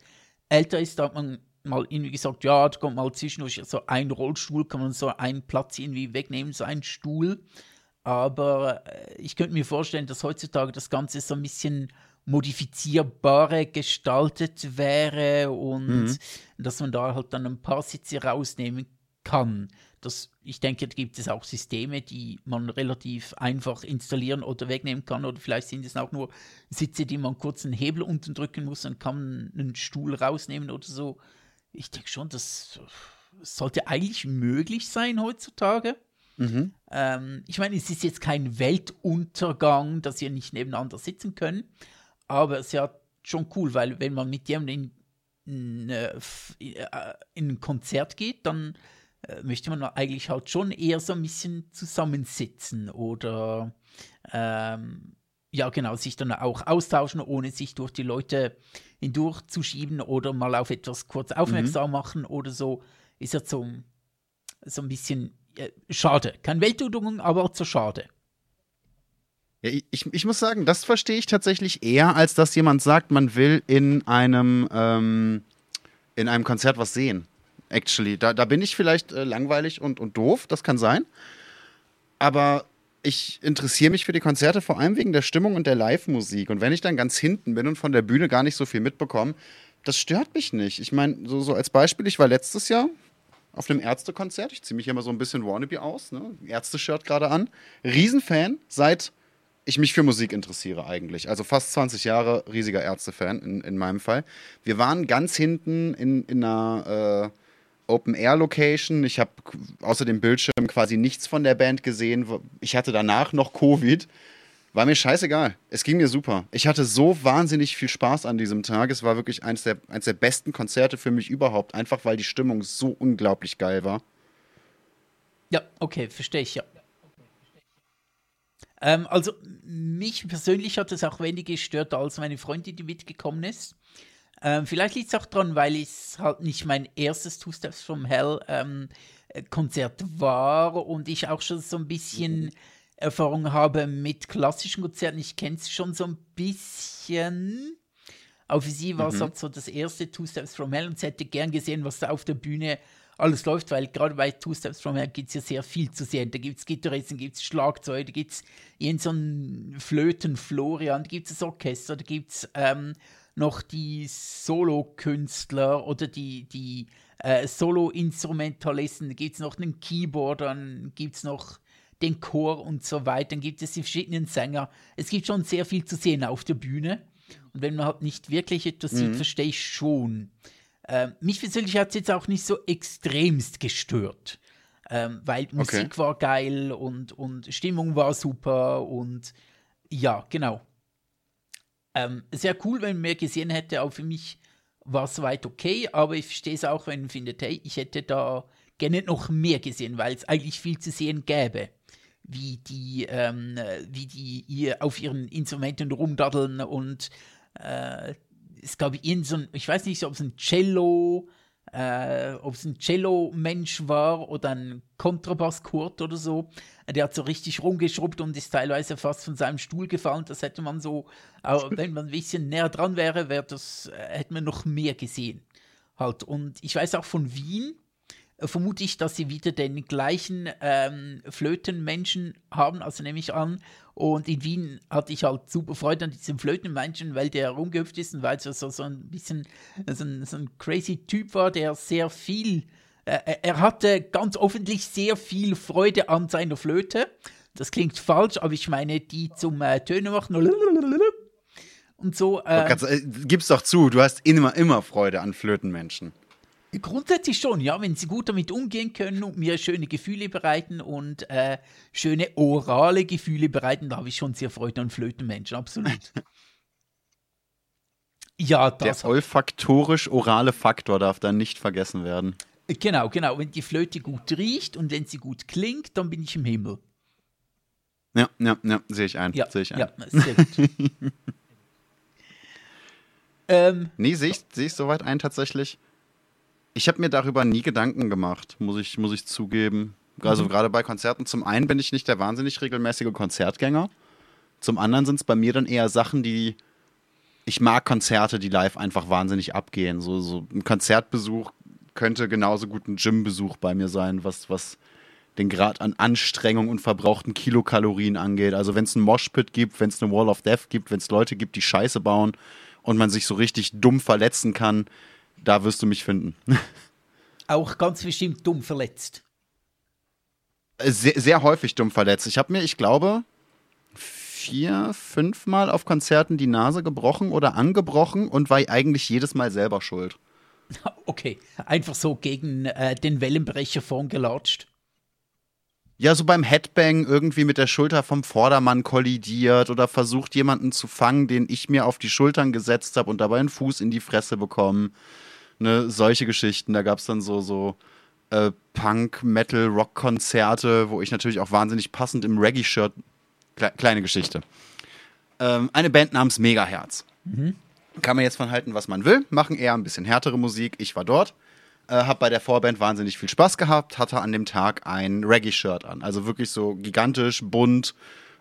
älter ist, da hat man mal irgendwie gesagt, ja, da kommt mal zwischendurch so ein Rollstuhl, kann man so einen Platz irgendwie wegnehmen, so einen Stuhl. Aber äh, ich könnte mir vorstellen, dass heutzutage das Ganze so ein bisschen modifizierbarer gestaltet wäre und mhm. dass man da halt dann ein paar Sitze rausnehmen kann. Das, ich denke, da gibt es auch Systeme, die man relativ einfach installieren oder wegnehmen kann. Oder vielleicht sind es auch nur Sitze, die man kurz einen Hebel unten drücken muss und kann einen Stuhl rausnehmen oder so. Ich denke schon, das sollte eigentlich möglich sein heutzutage. Mhm. Ähm, ich meine, es ist jetzt kein Weltuntergang, dass wir nicht nebeneinander sitzen können, aber es ist ja schon cool, weil wenn man mit jemandem in, in, äh, in ein Konzert geht, dann äh, möchte man eigentlich halt schon eher so ein bisschen zusammensitzen oder ähm, ja genau, sich dann auch austauschen, ohne sich durch die Leute hindurchzuschieben oder mal auf etwas kurz aufmerksam mhm. machen oder so, ist ja so, so ein bisschen äh, schade. Kein Weltuntergang, aber zu schade. Ja, ich, ich muss sagen, das verstehe ich tatsächlich eher, als dass jemand sagt, man will in einem, ähm, in einem Konzert was sehen. Actually. Da, da bin ich vielleicht äh, langweilig und, und doof, das kann sein. Aber ich interessiere mich für die Konzerte vor allem wegen der Stimmung und der Live-Musik. Und wenn ich dann ganz hinten bin und von der Bühne gar nicht so viel mitbekomme, das stört mich nicht. Ich meine, so, so als Beispiel, ich war letztes Jahr auf einem Ärztekonzert. Ich ziehe mich immer so ein bisschen wannabe aus, ne? Ärzte-Shirt gerade an. Riesenfan seit ich mich für Musik interessiere eigentlich. Also fast 20 Jahre riesiger Ärzte-Fan in, in meinem Fall. Wir waren ganz hinten in, in einer äh, Open-Air-Location. Ich habe außer dem Bildschirm quasi nichts von der Band gesehen. Ich hatte danach noch Covid. War mir scheißegal. Es ging mir super. Ich hatte so wahnsinnig viel Spaß an diesem Tag. Es war wirklich eines der, eines der besten Konzerte für mich überhaupt. Einfach weil die Stimmung so unglaublich geil war. Ja, okay, verstehe ich, ja. Ähm, also, mich persönlich hat es auch weniger gestört als meine Freundin, die mitgekommen ist. Ähm, vielleicht liegt es auch daran, weil es halt nicht mein erstes Two Steps from Hell ähm, Konzert war und ich auch schon so ein bisschen Erfahrung habe mit klassischen Konzerten. Ich kenne es schon so ein bisschen. Aber für sie war es mhm. halt so das erste Two Steps from Hell und sie hätte gern gesehen, was da auf der Bühne alles läuft, weil gerade bei Two Steps From Hell gibt es ja sehr viel zu sehen. Da gibt es Gitarristen, gibt es Schlagzeug, da gibt es so einen Flöten, Florian, da gibt es das Orchester, da gibt es ähm, noch die Solo-Künstler oder die, die äh, Solo-Instrumentalisten, gibt es noch einen Keyboard, dann gibt es noch den Chor und so weiter, dann gibt es die verschiedenen Sänger. Es gibt schon sehr viel zu sehen auf der Bühne. Und wenn man halt nicht wirklich etwas mhm. sieht, verstehe ich schon, ähm, mich persönlich hat es jetzt auch nicht so extremst gestört. Ähm, weil Musik okay. war geil und, und Stimmung war super und ja, genau. Ähm, sehr cool, wenn man mehr gesehen hätte, auch für mich war es soweit okay, aber ich verstehe es auch, wenn man findet, hey, ich hätte da gerne noch mehr gesehen, weil es eigentlich viel zu sehen gäbe. Wie die, ähm, wie die ihr auf ihren Instrumenten rumdaddeln und äh, es gab irgend so ein, ich weiß nicht, ob es ein Cello, äh, ob es ein Cello-Mensch war oder ein Kontrabass-Kurt oder so. Der hat so richtig rumgeschrubbt und ist teilweise fast von seinem Stuhl gefallen. Das hätte man so, aber wenn man ein bisschen näher dran wäre, wäre das, äh, hätte man noch mehr gesehen. Halt. Und ich weiß auch von Wien, vermute ich, dass sie wieder den gleichen ähm, Flötenmenschen haben, also nehme ich an. Und in Wien hatte ich halt super Freude an diesem Flötenmenschen, weil der rumgehüpft ist und weil er so, so ein bisschen so ein, so ein crazy Typ war, der sehr viel, äh, er hatte ganz offensichtlich sehr viel Freude an seiner Flöte. Das klingt falsch, aber ich meine, die zum äh, Töne machen. Und so. Äh, äh, gib's doch zu, du hast immer, immer Freude an Flötenmenschen. Grundsätzlich schon, ja, wenn sie gut damit umgehen können und mir schöne Gefühle bereiten und äh, schöne orale Gefühle bereiten, da habe ich schon sehr Freude an Flötenmenschen, absolut. ja, das. Der olfaktorisch-orale Faktor darf dann nicht vergessen werden. Genau, genau. Wenn die Flöte gut riecht und wenn sie gut klingt, dann bin ich im Himmel. Ja, ja, ja, sehe ich ein. Ja, sehe ich ein. Ja, sehr gut. ähm, nee, sehe ich, seh ich soweit ein tatsächlich. Ich habe mir darüber nie Gedanken gemacht, muss ich, muss ich zugeben. Also mhm. gerade bei Konzerten. Zum einen bin ich nicht der wahnsinnig regelmäßige Konzertgänger. Zum anderen sind es bei mir dann eher Sachen, die. Ich mag Konzerte, die live einfach wahnsinnig abgehen. So, so ein Konzertbesuch könnte genauso gut ein Gymbesuch bei mir sein, was, was den Grad an Anstrengung und verbrauchten Kilokalorien angeht. Also wenn es ein Moshpit gibt, wenn es eine Wall of Death gibt, wenn es Leute gibt, die Scheiße bauen und man sich so richtig dumm verletzen kann, da wirst du mich finden. Auch ganz bestimmt dumm verletzt. Sehr, sehr häufig dumm verletzt. Ich habe mir, ich glaube, vier, fünfmal auf Konzerten die Nase gebrochen oder angebrochen und war eigentlich jedes Mal selber schuld. Okay, einfach so gegen äh, den Wellenbrecher vorn gelatscht. Ja, so beim Headbang irgendwie mit der Schulter vom Vordermann kollidiert oder versucht jemanden zu fangen, den ich mir auf die Schultern gesetzt habe und dabei einen Fuß in die Fresse bekommen ne, solche Geschichten. Da gab es dann so, so äh, Punk, Metal, Rock-Konzerte, wo ich natürlich auch wahnsinnig passend im Reggae-Shirt. Kle kleine Geschichte. Ähm, eine Band namens Megaherz. Mhm. Kann man jetzt von halten, was man will. Machen eher ein bisschen härtere Musik. Ich war dort. Äh, hab bei der Vorband wahnsinnig viel Spaß gehabt. Hatte an dem Tag ein Reggae-Shirt an. Also wirklich so gigantisch, bunt.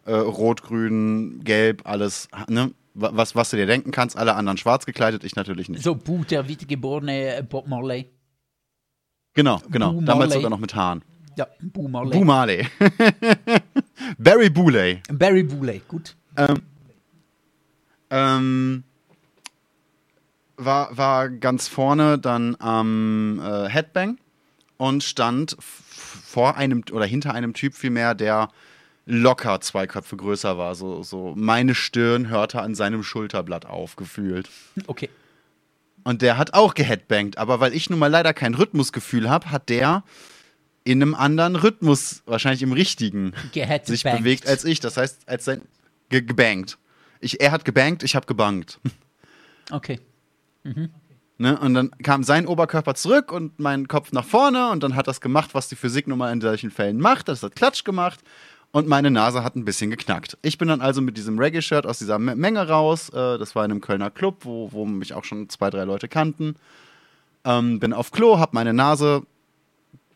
äh, rot, grün, gelb, alles, ne? Was, was du dir denken kannst, alle anderen schwarz gekleidet, ich natürlich nicht. So Bu, der wiedergeborene Bob Marley. Genau, genau. Bu Damals Marley. sogar noch mit Haaren. Ja, Bu Marley. Bu Marley. Barry Booley. Barry Booley, gut. Ähm, war, war ganz vorne dann am äh, Headbang und stand vor einem oder hinter einem Typ vielmehr, der locker zwei Köpfe größer war. So, so meine Stirn hörte an seinem Schulterblatt aufgefühlt. Okay. Und der hat auch geheadbangt, aber weil ich nun mal leider kein Rhythmusgefühl habe, hat der in einem anderen Rhythmus, wahrscheinlich im richtigen, sich bewegt als ich. Das heißt, als sein ge gebankt. Ich, er hat gebankt, ich habe gebankt. Okay. Ne? Und dann kam sein Oberkörper zurück und mein Kopf nach vorne und dann hat das gemacht, was die Physik nun mal in solchen Fällen macht. Das hat Klatsch gemacht und meine Nase hat ein bisschen geknackt. Ich bin dann also mit diesem Reggae-Shirt aus dieser M Menge raus. Äh, das war in einem Kölner Club, wo, wo mich auch schon zwei, drei Leute kannten. Ähm, bin auf Klo, hab meine Nase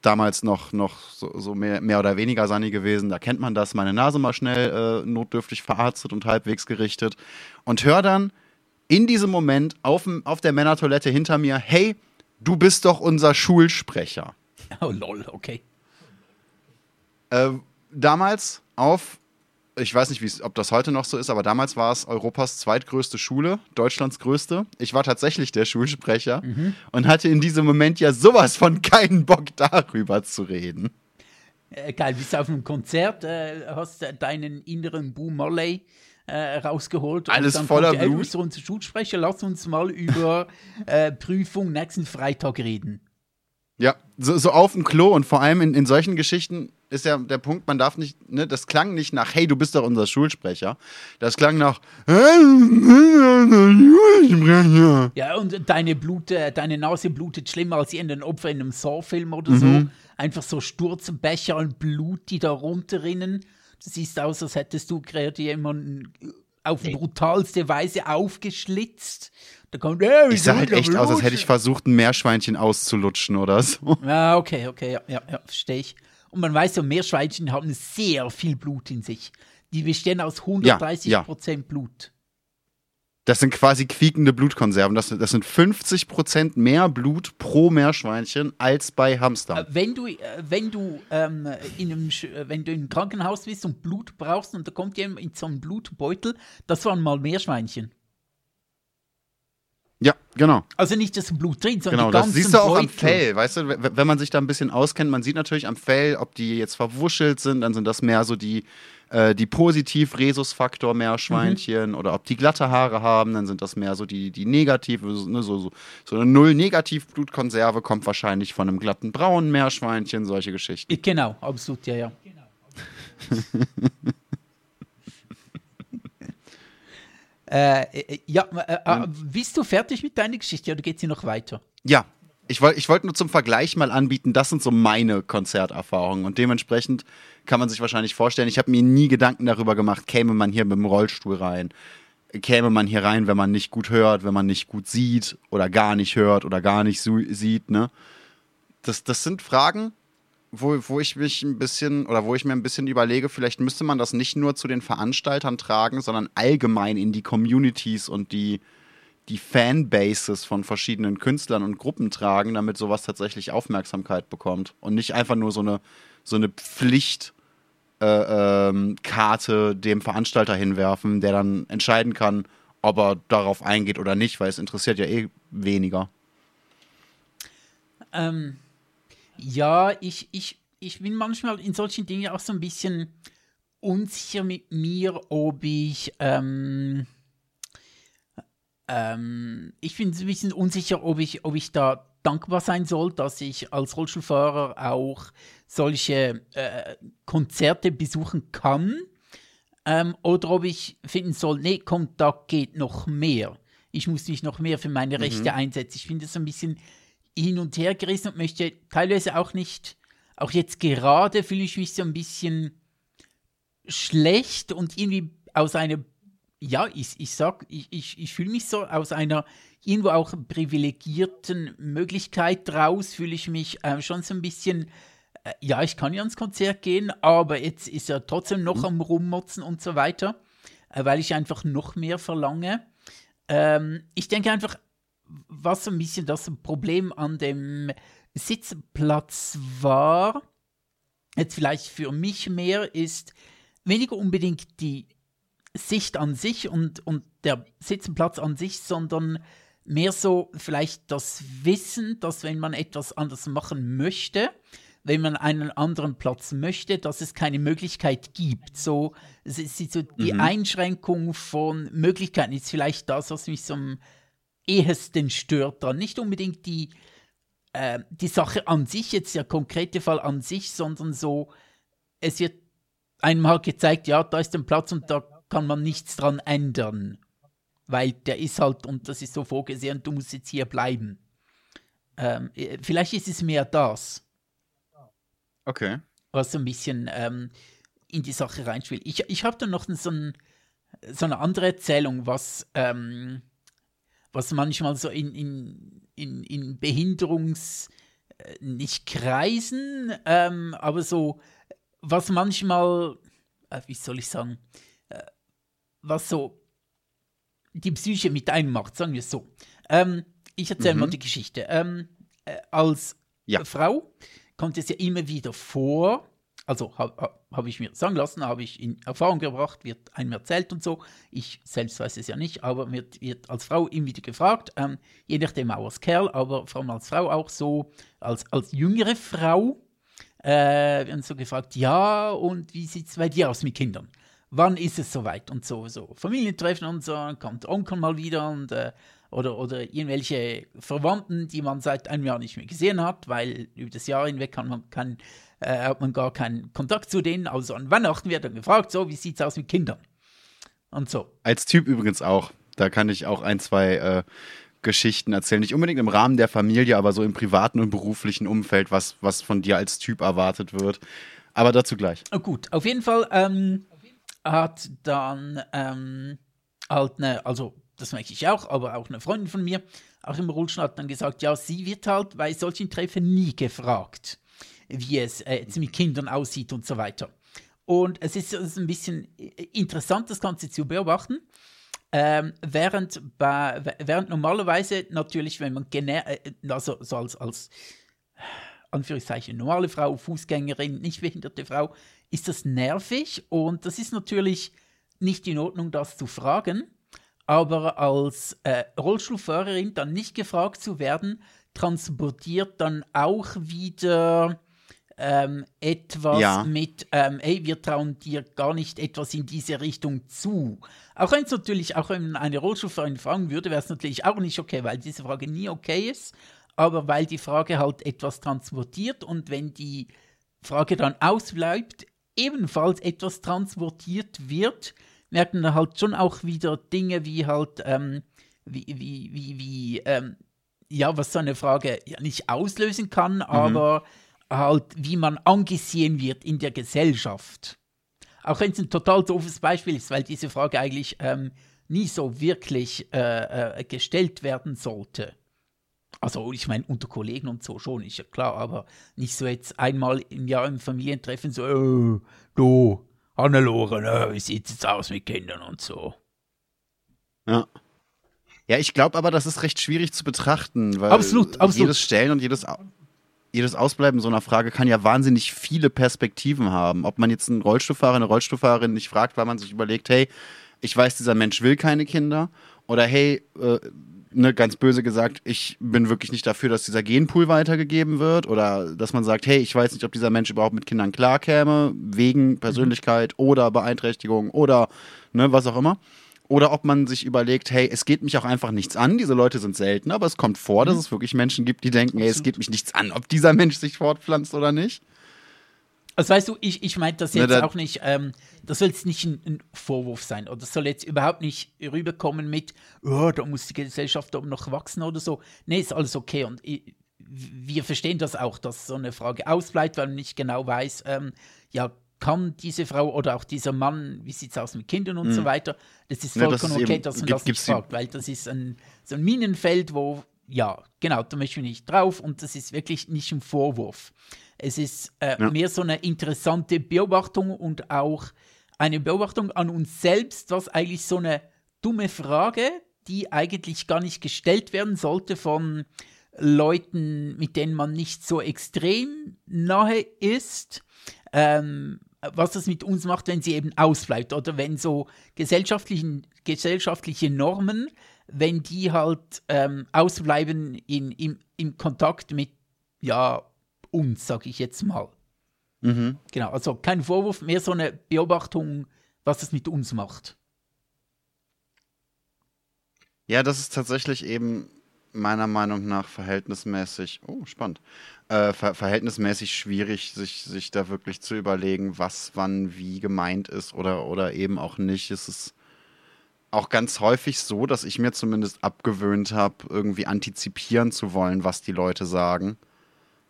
damals noch, noch so, so mehr, mehr oder weniger Sani gewesen. Da kennt man das. Meine Nase mal schnell äh, notdürftig verarztet und halbwegs gerichtet. Und hör dann in diesem Moment auf, auf der Männertoilette hinter mir: Hey, du bist doch unser Schulsprecher. Oh, lol, okay. Äh, damals auf, ich weiß nicht, ob das heute noch so ist, aber damals war es Europas zweitgrößte Schule, Deutschlands größte. Ich war tatsächlich der Schulsprecher und hatte in diesem Moment ja sowas von keinen Bock darüber zu reden. Äh, geil, bist du auf einem Konzert, äh, hast deinen inneren Bu Marley äh, rausgeholt. und Alles dann voller kommt, ey, Blut. bist unser Schulsprecher, lass uns mal über äh, Prüfung nächsten Freitag reden. Ja, so, so auf dem Klo und vor allem in, in solchen Geschichten ist ja der Punkt, man darf nicht, ne, das klang nicht nach, hey, du bist doch unser Schulsprecher. Das klang nach, hey, Schulsprecher. Ja, und deine, Blut, deine Nase blutet schlimmer als irgendein Opfer in einem Saw-Film oder so. Mhm. Einfach so Sturzbecher und Blut, die da runterrinnen. Du siehst aus, als hättest du gerade jemanden auf brutalste Weise aufgeschlitzt. Da kommt, äh, Ich sah halt echt aus, als hätte ich versucht, ein Meerschweinchen auszulutschen oder so. Ja, okay, okay, ja, ja, ja verstehe ich. Und man weiß so, Meerschweinchen haben sehr viel Blut in sich. Die bestehen aus 130 ja. Prozent Blut. Das sind quasi quiekende Blutkonserven. Das, sind- das sind 50% mehr Blut pro Meerschweinchen als bei Hamstern. Äh, Wenn du, äh, wenn du, ähm, in einem, äh, wenn du im Krankenhaus bist und Blut brauchst und da kommt jemand in so einen Blutbeutel, das waren mal Meerschweinchen. Ja, genau. Also nicht das Blut drin, sondern Genau, die das ganzen siehst du auch am Beutel. Fell, weißt du, wenn man sich da ein bisschen auskennt, man sieht natürlich am Fell, ob die jetzt verwuschelt sind, dann sind das mehr so die, äh, die positiv Rhesusfaktor Meerschweinchen oder ob die glatte Haare haben, dann sind das mehr so die, die negativ, so, ne, so, so, so eine Null-Negativ-Blutkonserve kommt wahrscheinlich von einem glatten braunen Meerschweinchen, solche Geschichten. Genau, absolut, ja, ja. äh, äh, ja, äh, äh, bist du fertig mit deiner Geschichte oder geht sie noch weiter? Ja, ich wollte ich wollt nur zum Vergleich mal anbieten, das sind so meine Konzerterfahrungen und dementsprechend kann man sich wahrscheinlich vorstellen, ich habe mir nie Gedanken darüber gemacht, käme man hier mit dem Rollstuhl rein, käme man hier rein, wenn man nicht gut hört, wenn man nicht gut sieht oder gar nicht hört oder gar nicht so sieht, ne? Das, das sind Fragen, wo, wo ich mich ein bisschen oder wo ich mir ein bisschen überlege, vielleicht müsste man das nicht nur zu den Veranstaltern tragen, sondern allgemein in die Communities und die, die Fanbases von verschiedenen Künstlern und Gruppen tragen, damit sowas tatsächlich Aufmerksamkeit bekommt und nicht einfach nur so eine, so eine Pflicht. Äh, ähm, dem Veranstalter hinwerfen, der dann entscheiden kann, ob er darauf eingeht oder nicht, weil es interessiert ja eh weniger. Ähm, ja, ich, ich, ich bin manchmal in solchen Dingen auch so ein bisschen unsicher mit mir, ob ich, ähm, ähm, ich bin ein bisschen unsicher, ob ich, ob ich da dankbar sein soll, dass ich als Rollstuhlfahrer auch solche äh, Konzerte besuchen kann. Ähm, oder ob ich finden soll, nee, komm, da geht noch mehr. Ich muss mich noch mehr für meine Rechte einsetzen. Ich finde es so ein bisschen hin und her gerissen und möchte teilweise auch nicht, auch jetzt gerade fühle ich mich so ein bisschen schlecht und irgendwie aus einer, ja, ich, ich sag, ich, ich, ich fühle mich so aus einer irgendwo auch privilegierten Möglichkeit draus, fühle ich mich äh, schon so ein bisschen äh, ja, ich kann ja ans Konzert gehen, aber jetzt ist er trotzdem noch am Rummotzen und so weiter, äh, weil ich einfach noch mehr verlange. Ähm, ich denke einfach, was so ein bisschen das Problem an dem Sitzplatz war, jetzt vielleicht für mich mehr, ist weniger unbedingt die Sicht an sich und, und der Sitzenplatz an sich, sondern mehr so vielleicht das Wissen, dass wenn man etwas anders machen möchte, wenn man einen anderen Platz möchte, dass es keine Möglichkeit gibt. So, es ist so die mhm. Einschränkung von Möglichkeiten ist vielleicht das, was mich so am ehesten stört dran. Nicht unbedingt die, äh, die Sache an sich, jetzt der konkrete Fall an sich, sondern so, es wird einem halt gezeigt, ja, da ist ein Platz und da kann man nichts dran ändern. Weil der ist halt, und das ist so vorgesehen, du musst jetzt hier bleiben. Ähm, äh, vielleicht ist es mehr das. Okay. Was so ein bisschen ähm, in die Sache reinspielt. Ich, ich habe da noch so, ein, so, eine andere Erzählung, was, ähm, was manchmal so in, in, in, in Behinderungs- äh, nicht Kreisen, ähm, aber so, was manchmal, äh, wie soll ich sagen, was so die Psyche mit einem macht, sagen wir es so. Ähm, ich erzähle mhm. mal die Geschichte. Ähm, äh, als ja. Frau kommt es ja immer wieder vor, also habe hab ich mir sagen lassen, habe ich in Erfahrung gebracht, wird einem erzählt und so. Ich selbst weiß es ja nicht, aber wird, wird als Frau immer wieder gefragt, ähm, je nachdem auch als Kerl, aber vor allem als Frau auch so, als, als jüngere Frau, äh, werden so gefragt, ja, und wie sieht es bei dir aus mit Kindern? wann ist es soweit und so, so Familientreffen und so, kommt Onkel mal wieder und äh, oder, oder irgendwelche Verwandten, die man seit einem Jahr nicht mehr gesehen hat, weil über das Jahr hinweg kann man, kann, äh, hat man gar keinen Kontakt zu denen. Also an Weihnachten wird dann gefragt, so, wie sieht es aus mit Kindern? Und so. Als Typ übrigens auch. Da kann ich auch ein, zwei äh, Geschichten erzählen. Nicht unbedingt im Rahmen der Familie, aber so im privaten und beruflichen Umfeld, was, was von dir als Typ erwartet wird. Aber dazu gleich. Oh, gut, auf jeden Fall ähm, hat dann ähm, halt eine, also das merke ich auch, aber auch eine Freundin von mir, auch im Rollstuhl, hat dann gesagt, ja, sie wird halt bei solchen Treffen nie gefragt, wie es äh, jetzt mit Kindern aussieht und so weiter. Und es ist, es ist ein bisschen interessant, das Ganze zu beobachten. Ähm, während, bei, während normalerweise natürlich, wenn man äh, also so als, als Anführungszeichen normale Frau, Fußgängerin, nicht behinderte Frau, ist das nervig und das ist natürlich nicht in Ordnung, das zu fragen. Aber als äh, Rollstuhlfahrerin dann nicht gefragt zu werden, transportiert dann auch wieder ähm, etwas ja. mit, ähm, hey, wir trauen dir gar nicht etwas in diese Richtung zu. Auch wenn es natürlich, auch wenn eine Rollstuhlfahrerin fragen würde, wäre es natürlich auch nicht okay, weil diese Frage nie okay ist, aber weil die Frage halt etwas transportiert und wenn die Frage dann ausbleibt, ebenfalls etwas transportiert wird, merken da halt schon auch wieder Dinge wie halt, ähm, wie, wie, wie, wie, ähm, ja, was so eine Frage ja nicht auslösen kann, mhm. aber halt, wie man angesehen wird in der Gesellschaft. Auch wenn es ein total doofes Beispiel ist, weil diese Frage eigentlich ähm, nie so wirklich äh, äh, gestellt werden sollte. Also ich meine, unter Kollegen und so schon, ist ja klar, aber nicht so jetzt einmal im Jahr im Familientreffen so, äh, du, Hannelore, ne, wie sieht es aus mit Kindern und so. Ja. Ja, ich glaube aber, das ist recht schwierig zu betrachten, weil absolut, absolut. jedes Stellen und jedes, jedes Ausbleiben so einer Frage kann ja wahnsinnig viele Perspektiven haben. Ob man jetzt einen Rollstuhlfahrer, eine Rollstuhlfahrerin nicht fragt, weil man sich überlegt, hey, ich weiß, dieser Mensch will keine Kinder. Oder hey, äh, ne, ganz böse gesagt, ich bin wirklich nicht dafür, dass dieser Genpool weitergegeben wird oder dass man sagt, hey, ich weiß nicht, ob dieser Mensch überhaupt mit Kindern klarkäme, wegen Persönlichkeit mhm. oder Beeinträchtigung oder ne, was auch immer. Oder ob man sich überlegt, hey, es geht mich auch einfach nichts an. Diese Leute sind selten, aber es kommt vor, dass mhm. es wirklich Menschen gibt, die denken, hey, es geht mich nichts an, ob dieser Mensch sich fortpflanzt oder nicht. Also weißt du, ich, ich meine das jetzt Na, auch nicht, ähm, das soll jetzt nicht ein, ein, Vorwurf sein oder das soll jetzt überhaupt nicht rüberkommen mit, oh, da muss die Gesellschaft aber noch wachsen oder so. Nee, ist alles okay und ich, wir verstehen das auch, dass so eine Frage ausbleibt, weil man nicht genau weiß, ähm, ja, kann diese Frau oder auch dieser Mann, wie sieht es aus mit Kindern und mhm. so weiter. Das ist vollkommen ja, das ist okay, eben, dass man gibt, das nicht fragt, weil das ist ein, so ein Minenfeld, wo, ja, genau, da möchten wir nicht drauf und das ist wirklich nicht ein Vorwurf Es ist äh, ja. mehr so eine interessante Beobachtung und auch eine Beobachtung an uns selbst, was eigentlich so eine dumme Frage, die eigentlich gar nicht gestellt werden sollte von Leuten, mit denen man nicht so extrem nahe ist, ähm, was das mit uns macht, wenn sie eben ausbleibt oder wenn so gesellschaftlichen, gesellschaftliche Normen, wenn die halt ähm, ausbleiben in, im, im Kontakt mit, ja, uns, sag ich jetzt mal. Mhm. Genau, also kein Vorwurf, mehr so eine Beobachtung, was das mit uns macht. Ja, das ist tatsächlich eben meiner Meinung nach verhältnismäßig, oh, spannend, äh, ver verhältnismäßig schwierig, sich, sich da wirklich zu überlegen, was wann wie gemeint ist oder, oder eben auch nicht. Es ist auch ganz häufig so, dass ich mir zumindest abgewöhnt habe, irgendwie antizipieren zu wollen, was die Leute sagen,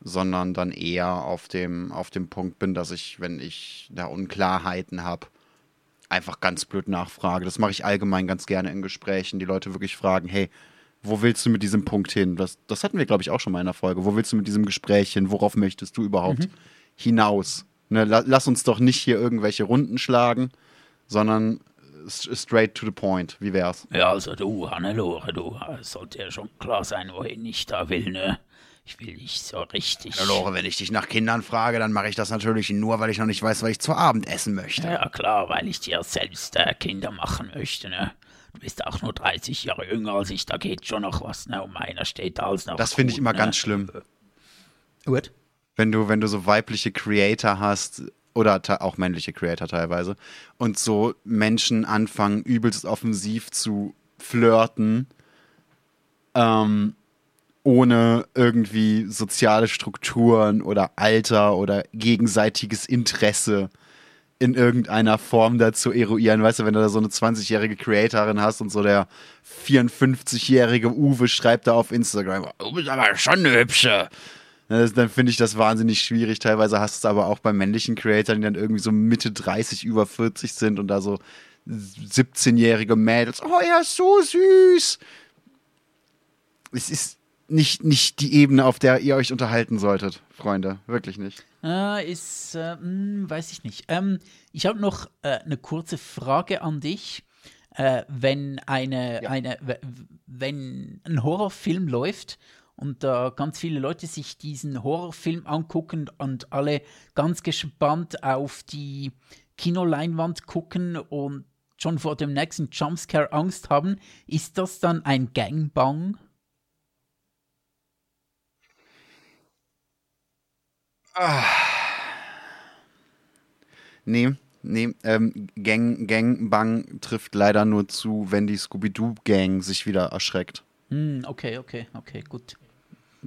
sondern dann eher auf dem, auf dem Punkt bin, dass ich, wenn ich da Unklarheiten habe, einfach ganz blöd nachfrage. Das mache ich allgemein ganz gerne in Gesprächen, die Leute wirklich fragen, hey, wo willst du mit diesem Punkt hin? Das, das hatten wir, glaube ich, auch schon mal in der Folge. Wo willst du mit diesem Gespräch hin? Worauf möchtest du überhaupt mhm. hinaus? Ne, la, lass uns doch nicht hier irgendwelche Runden schlagen, sondern straight to the point. Wie wär's? Ja, also du, Hannelore, du, sollte ja schon klar sein, wohin ich da will, ne? Ich will nicht so richtig. Hannelore, wenn ich dich nach Kindern frage, dann mache ich das natürlich nur, weil ich noch nicht weiß, was ich zu Abend essen möchte. Ja, klar, weil ich dir selbst äh, Kinder machen möchte, ne? Du bist auch nur 30 Jahre jünger als ich, da geht schon noch was, ne? Und meiner steht da als noch. Das finde ich immer ne? ganz schlimm. Gut. Wenn du, wenn du so weibliche Creator hast, oder auch männliche Creator teilweise, und so Menschen anfangen, übelst offensiv zu flirten, ähm, ohne irgendwie soziale Strukturen oder Alter oder gegenseitiges Interesse in irgendeiner Form dazu eruieren. Weißt du, wenn du da so eine 20-jährige Creatorin hast und so der 54-jährige Uwe schreibt da auf Instagram, du bist aber schon eine hübsche. dann finde ich das wahnsinnig schwierig. Teilweise hast du es aber auch bei männlichen Creatoren, die dann irgendwie so Mitte 30, über 40 sind und da so 17-jährige Mädels. Oh ja, so süß. Es ist nicht, nicht die Ebene, auf der ihr euch unterhalten solltet, Freunde. Wirklich nicht. Äh, ist, äh, mh, hm, weiß ich nicht. Ähm, ich habe noch äh, eine kurze Frage an dich. Äh, wenn eine, ja. eine, wenn ein Horrorfilm läuft und da ganz viele Leute sich diesen Horrorfilm angucken und alle ganz gespannt auf die Kinoleinwand gucken und schon vor dem nächsten Jumpscare Angst haben, ist das dann ein Gangbang? Ah. Nee, nee, ähm, Gang, Gangbang trifft leider nur zu, wenn die Scooby-Doo-Gang sich wieder erschreckt. Hm, okay, okay, okay, gut.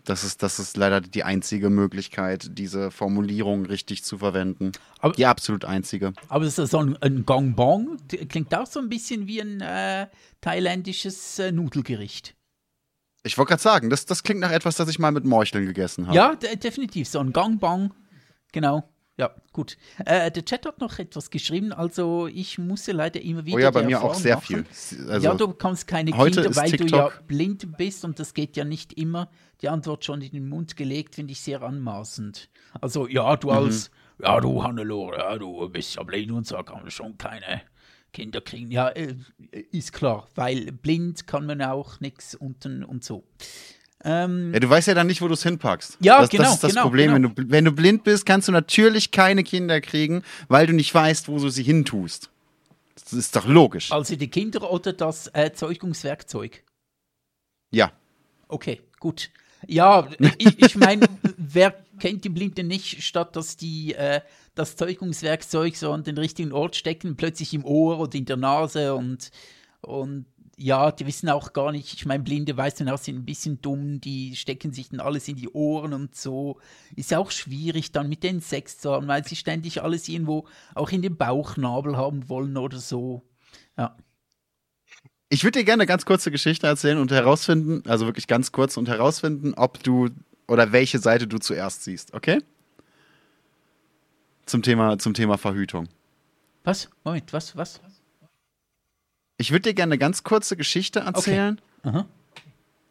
Das ist, das ist leider die einzige Möglichkeit, diese Formulierung richtig zu verwenden. Aber, die absolut einzige. Aber ist das so ein, ein Gangbang? Klingt auch so ein bisschen wie ein äh, thailändisches äh, Nudelgericht. Ich wollte gerade sagen, das, das klingt nach etwas, das ich mal mit Morcheln gegessen habe. Ja, definitiv. So ein Gangbang. Genau. Ja, gut. Äh, der Chat hat noch etwas geschrieben, also ich musste leider immer wieder. Oh ja, bei mir auch sehr machen. viel. Also ja, du bekommst keine Kinder, weil TikTok du ja blind bist und das geht ja nicht immer. Die Antwort schon in den Mund gelegt, finde ich sehr anmaßend. Also, ja, du mhm. als, ja, du Hannelore, ja, du bist ja blind und so kann man schon keine Kinder kriegen. Ja, äh, ist klar, weil blind kann man auch nichts unten und so. Ähm, ja, du weißt ja dann nicht, wo du es hinpackst. Ja, das, genau. Das ist das genau, Problem. genau. Wenn, du, wenn du blind bist, kannst du natürlich keine Kinder kriegen, weil du nicht weißt, wo du sie hintust. Das ist doch logisch. Also die Kinder oder das Erzeugungswerkzeug? Ja. Okay, gut. Ja, ich, ich meine, wer kennt die Blinde nicht, statt dass die äh, das Zeugungswerkzeug so an den richtigen Ort stecken, plötzlich im Ohr oder in der Nase und, und ja, die wissen auch gar nicht, ich meine, Blinde, weißt du, sind ein bisschen dumm, die stecken sich dann alles in die Ohren und so. Ist auch schwierig dann mit den Sex zu haben, weil sie ständig alles irgendwo auch in den Bauchnabel haben wollen oder so. Ja. Ich würde dir gerne eine ganz kurze Geschichte erzählen und herausfinden, also wirklich ganz kurz und herausfinden, ob du oder welche Seite du zuerst siehst, okay? Zum Thema, zum Thema Verhütung. Was? Moment, was, was? Ich würde dir gerne eine ganz kurze Geschichte erzählen okay.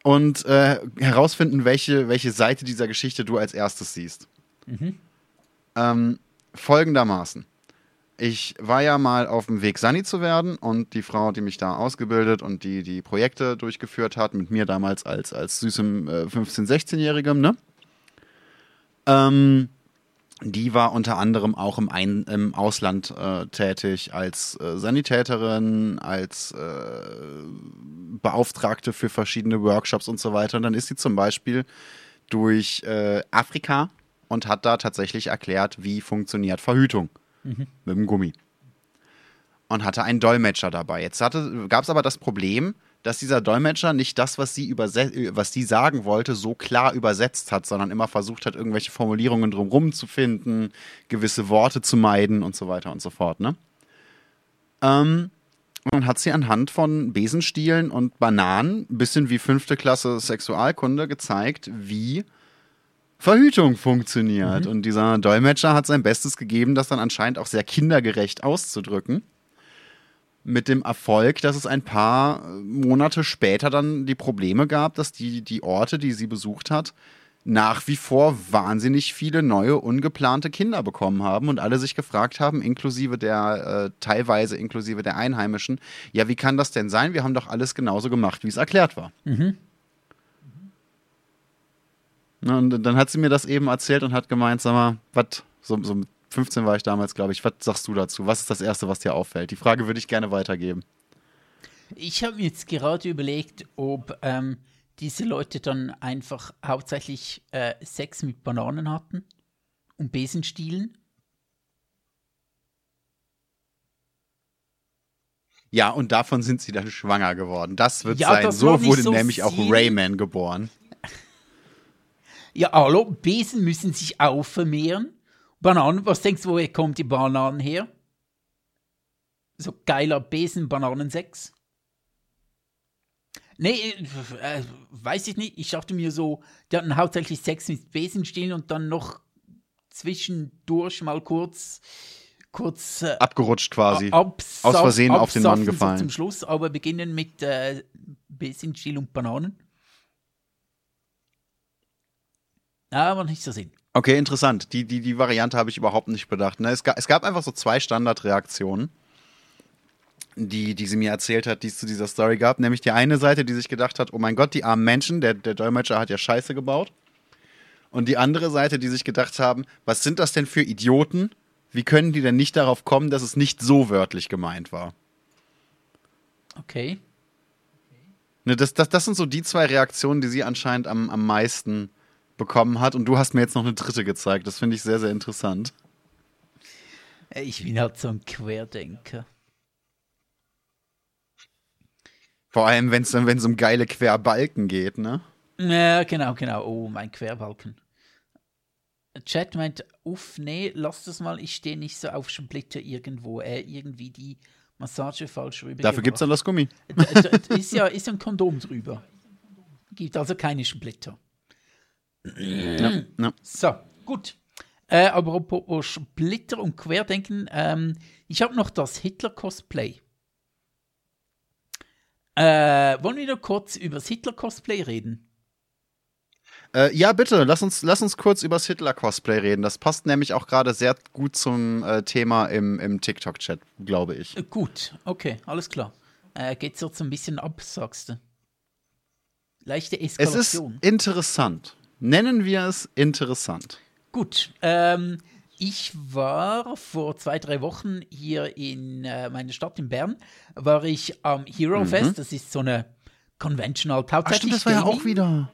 und äh, herausfinden, welche, welche Seite dieser Geschichte du als erstes siehst. Ähm, folgendermaßen. Ich war ja mal auf dem Weg, Sani zu werden und die Frau, die mich da ausgebildet und die die Projekte durchgeführt hat, mit mir damals als, als süßem äh, 15-, 16-Jährigem, ne? Ähm, die war unter anderem auch im, Ein im Ausland äh, tätig als äh, Sanitäterin, als äh, Beauftragte für verschiedene Workshops und so weiter. Und dann ist sie zum Beispiel durch äh, Afrika und hat da tatsächlich erklärt, wie funktioniert Verhütung mit dem Gummi. Und hatte einen Dolmetscher dabei. Jetzt gab es aber das Problem, dass dieser Dolmetscher nicht das, was sie, was sie sagen wollte, so klar übersetzt hat, sondern immer versucht hat, irgendwelche Formulierungen drumherum zu finden, gewisse Worte zu meiden und so weiter und so fort. Ne? Ähm, und hat sie anhand von Besenstielen und Bananen, ein bisschen wie fünfte Klasse Sexualkunde, gezeigt, wie Verhütung funktioniert. Und dieser Dolmetscher hat sein Bestes gegeben, das dann anscheinend auch sehr kindergerecht auszudrücken. Mit dem Erfolg, dass es ein paar Monate später dann die Probleme gab, dass die, die Orte, die sie besucht hat, nach wie vor wahnsinnig viele neue, ungeplante Kinder bekommen haben und alle sich gefragt haben, inklusive der, äh, teilweise inklusive der Einheimischen, ja, wie kann das denn sein? Wir haben doch alles genauso gemacht, wie es erklärt war. Na, Und dann hat sie mir das eben erzählt und hat gemeint, sag mal, was, so, so mit 15 war ich damals, glaube ich, was sagst du dazu? Was ist das Erste, was dir auffällt? Die Frage würde ich gerne weitergeben. Ich habe mir jetzt gerade überlegt, ob ähm, diese Leute dann einfach hauptsächlich äh, Sex mit Bananen hatten und Besenstielen. Ja, und davon sind sie dann schwanger geworden. Das wird Ja, sein. das So wurde so nämlich auch. Rayman geboren. Ja, hallo, Besen müssen sich auch vermehren. Bananen, was denkst du, woher kommt die Bananen her? So geiler Besen-Bananensex? Nee, äh, äh, weiß ich nicht. Ich dachte mir so, die hatten hauptsächlich Sex mit Besenstielen und dann noch zwischendurch mal kurz, kurz äh, Abgerutscht quasi. Aus Versehen auf den Mann gefallen. So zum Schluss, aber beginnen mit äh, Besenstiel und Bananen. Aber nicht so Sinn. Okay, interessant. Die, die, die Variante habe ich überhaupt nicht bedacht. Ne? Es, ga, es gab einfach so zwei Standardreaktionen, die, die sie mir erzählt hat, die es zu dieser Story gab. Nämlich die eine Seite, die sich gedacht hat, oh mein Gott, die armen Menschen, der, der Dolmetscher hat ja Scheiße gebaut. Und die andere Seite, die sich gedacht haben, was sind das denn für Idioten? Wie können die denn nicht darauf kommen, dass es nicht so wörtlich gemeint war? Okay. Ne, das, das, das sind so die zwei Reaktionen, die sie anscheinend am, am meisten bekommen hat. Und du hast mir jetzt noch eine dritte gezeigt. Das finde ich sehr, sehr interessant. Ich bin halt so ein Querdenker. Vor allem, wenn es dann, wenn es um geile Querbalken geht, ne? Ja, genau, genau. Oh, mein Querbalken. Chat meint, uff, nee, lass das mal, ich stehe nicht so auf Splitter irgendwo. Äh, irgendwie die Massage falsch rüber. Dafür gibt es dann das Gummi. Ist ja ist ja ein Kondom drüber. Gibt also keine Splitter. Ja. So, gut. Äh, aber apropos Splitter und Querdenken, ähm, ich habe noch das Hitler-Cosplay. Äh, wollen wir noch kurz über das Hitler-Cosplay reden? Äh, ja, bitte, lass uns, lass uns kurz über das Hitler-Cosplay reden. Das passt nämlich auch gerade sehr gut zum äh, Thema im, im TikTok-Chat, glaube ich. Äh, gut, okay, alles klar. Äh, geht's jetzt so ein bisschen ab, sagst du? Leichte Es ist Eskalation. interessant. Nennen wir es interessant. Gut, ähm, ich war vor zwei, drei Wochen hier in äh, meiner Stadt in Bern, war ich am Hero Fest, das ist so eine Convention halt, Mhm. Ach hauptsächlich stimmt, das war ja Gaming, auch wieder.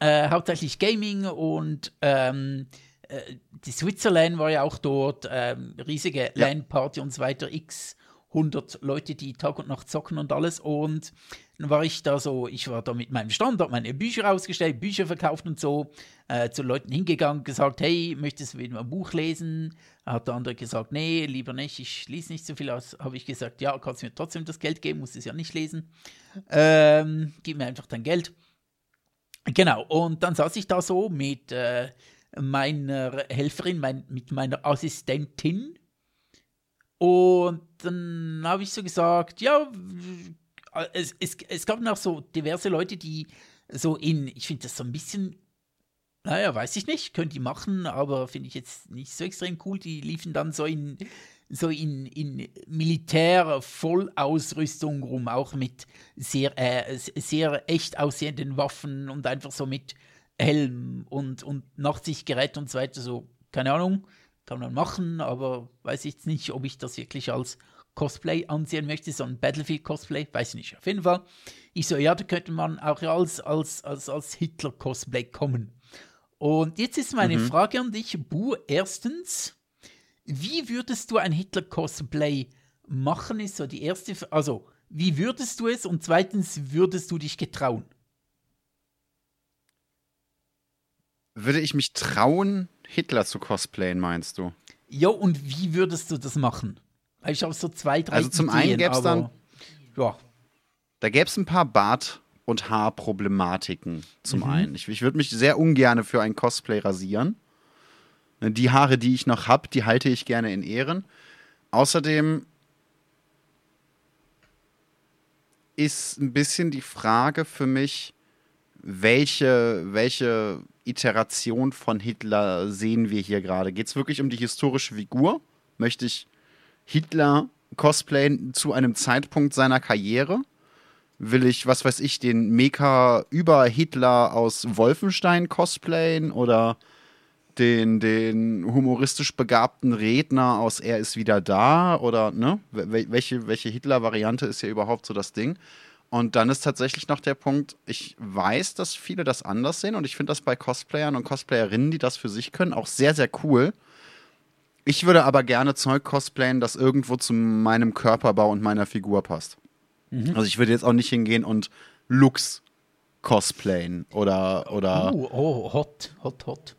Äh, hauptsächlich Gaming und ähm, äh, die Switzerland war ja auch dort, ähm, riesige Ja. LAN-Party und so weiter, x 100 Leute, die Tag und Nacht zocken und alles und dann war ich da so, ich war da mit meinem Stand, hab meine Bücher ausgestellt, Bücher verkauft und so, äh, zu Leuten hingegangen, gesagt, hey, möchtest du wieder ein Buch lesen? Hat der andere gesagt, nee, lieber nicht, ich lese nicht so viel aus. Habe ich gesagt, ja, kannst du mir trotzdem das Geld geben, musst es ja nicht lesen. Ähm, gib mir einfach dein Geld. Genau, und dann saß ich da so mit äh, meiner Helferin, mein, mit meiner Assistentin. Und dann habe ich so gesagt, ja, es, es, es gab noch so diverse Leute, die so in, ich finde das so ein bisschen Naja, weiß ich nicht, könnte die machen, aber finde ich jetzt nicht so extrem cool. Die liefen dann so in, so in, in Militär-Vollausrüstung rum, auch mit sehr, äh, sehr echt aussehenden Waffen und einfach so mit Helm und, und Nachtsichtgerät und so weiter. So, keine Ahnung, kann man machen, aber weiß ich jetzt nicht, ob ich das wirklich als Cosplay ansehen möchte, so ein Battlefield-Cosplay, weiß ich nicht. Auf jeden Fall, ich so, ja, da könnte man auch als, als, als, als Hitler-Cosplay kommen. Und jetzt ist meine mhm. Frage an dich, Bu. Erstens, wie würdest du ein Hitler-Cosplay machen, ist so die erste, also, wie würdest du es? Und zweitens, würdest du dich getrauen? Würde ich mich trauen, Hitler zu cosplayen, meinst du? Ja, und wie würdest du das machen? Ich habe so zwei, drei Also zum Ideen, einen gäbe es dann. Ja. Da gäbe es ein paar Bart- und Haarproblematiken zum mhm. einen. Ich, ich würde mich sehr ungern für ein Cosplay rasieren. Die Haare, die ich noch habe, die halte ich gerne in Ehren. Außerdem ist ein bisschen die Frage für mich, welche, welche Iteration von Hitler sehen wir hier gerade? Geht es wirklich um die historische Figur? Möchte ich Hitler cosplayen zu einem Zeitpunkt seiner Karriere? Will ich, was weiß ich, den Mecha über Hitler aus Wolfenstein cosplayen oder den, den humoristisch begabten Redner aus Er ist wieder da oder ne? Welche, welche Hitler-Variante ist hier überhaupt so das Ding? Und dann ist tatsächlich noch der Punkt, ich weiß, dass viele das anders sehen und ich finde das bei Cosplayern und Cosplayerinnen, die das für sich können, auch sehr, sehr cool. Ich würde aber gerne Zeug cosplayen, das irgendwo zu meinem Körperbau und meiner Figur passt. Mhm. Also ich würde jetzt auch nicht hingehen und Lux cosplayen oder oder oh, oh hot, hot, hot.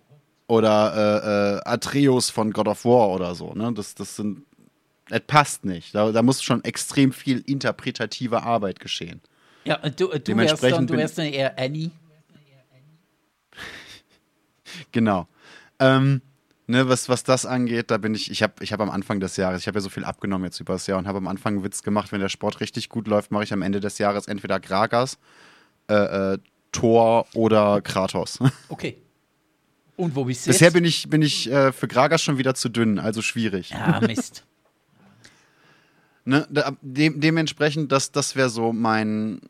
Oder äh, äh, Atreus von God of War oder so. Ne? Das, das sind, das passt nicht. Da, da muss schon extrem viel interpretative Arbeit geschehen. Ja, du, du wärst dann, du wärst dann eher Annie. genau. Ähm, ne, was, was das angeht, da bin ich, ich habe ich hab am Anfang des Jahres, ich habe ja so viel abgenommen jetzt über das Jahr und habe am Anfang einen Witz gemacht, wenn der Sport richtig gut läuft, mache ich am Ende des Jahres entweder Gragas, äh, äh, Thor oder Kratos. Okay. Und wo bist du Bisher jetzt? bin ich, bin ich äh, für Gragas schon wieder zu dünn, also schwierig. Ja, Mist. ne, de dementsprechend, das, das wäre so mein,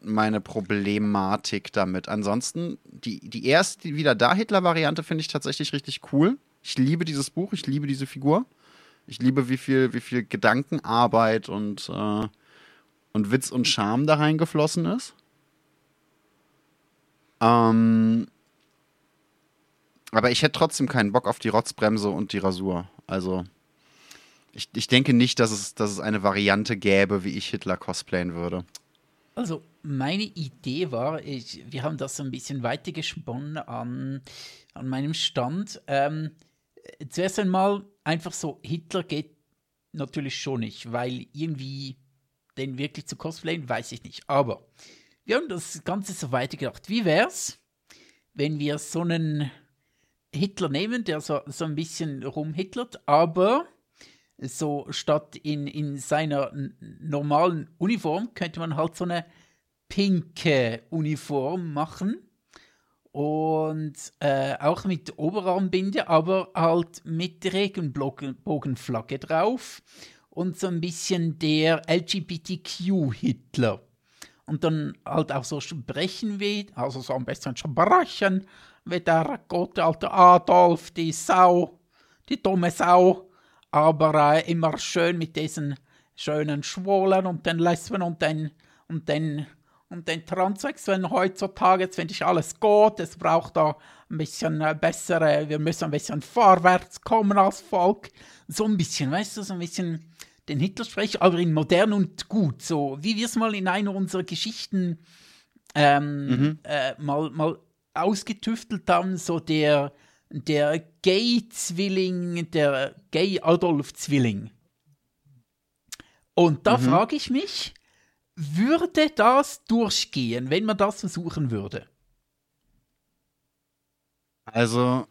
meine Problematik damit. Ansonsten, die, die erste wieder da Hitler-Variante finde ich tatsächlich richtig cool. Ich liebe dieses Buch, ich liebe diese Figur. Ich liebe, wie viel, wie viel Gedankenarbeit und, äh, und Witz und Charme da reingeflossen ist. Ähm, aber ich hätte trotzdem keinen Bock auf die Rotzbremse und die Rasur. Also, ich, ich denke nicht, dass es, dass es eine Variante gäbe, wie ich Hitler cosplayen würde. Also, meine Idee war, ich, wir haben das so ein bisschen weitergesponnen an, an meinem Stand. Ähm, zuerst einmal einfach so, Hitler geht natürlich schon nicht, weil irgendwie den wirklich zu cosplayen, weiß ich nicht. Aber wir haben das Ganze so weitergedacht. Wie wäre es, wenn wir so einen Hitler nehmen, der so, so ein bisschen rumhitlert, aber so statt in, in seiner normalen Uniform könnte man halt so eine pinke Uniform machen und äh, auch mit Oberarmbinde, aber halt mit Regenbogenflagge drauf und so ein bisschen der LGBTQ-Hitler. Und dann halt auch so sprechen wie, also so am besten sprechen, wie der gute alte Adolf, die Sau, die dumme Sau, aber äh, immer schön mit diesen schönen Schwulen und den Lesben und den, und den und den Transsexuellen heutzutage, jetzt finde ich alles gut, es braucht da ein bisschen äh, bessere, wir müssen ein bisschen vorwärts kommen als Volk. So ein bisschen, weißt du, so ein bisschen den Hitler-Sprech, aber in modern und gut, so wie wir es mal in einer unserer Geschichten ähm, mhm. äh, mal, mal ausgetüftelt haben, so der, der Gay-Zwilling, der Gay-Adolf-Zwilling. Und da mhm. frage ich mich, würde das durchgehen, wenn man das versuchen würde? Also,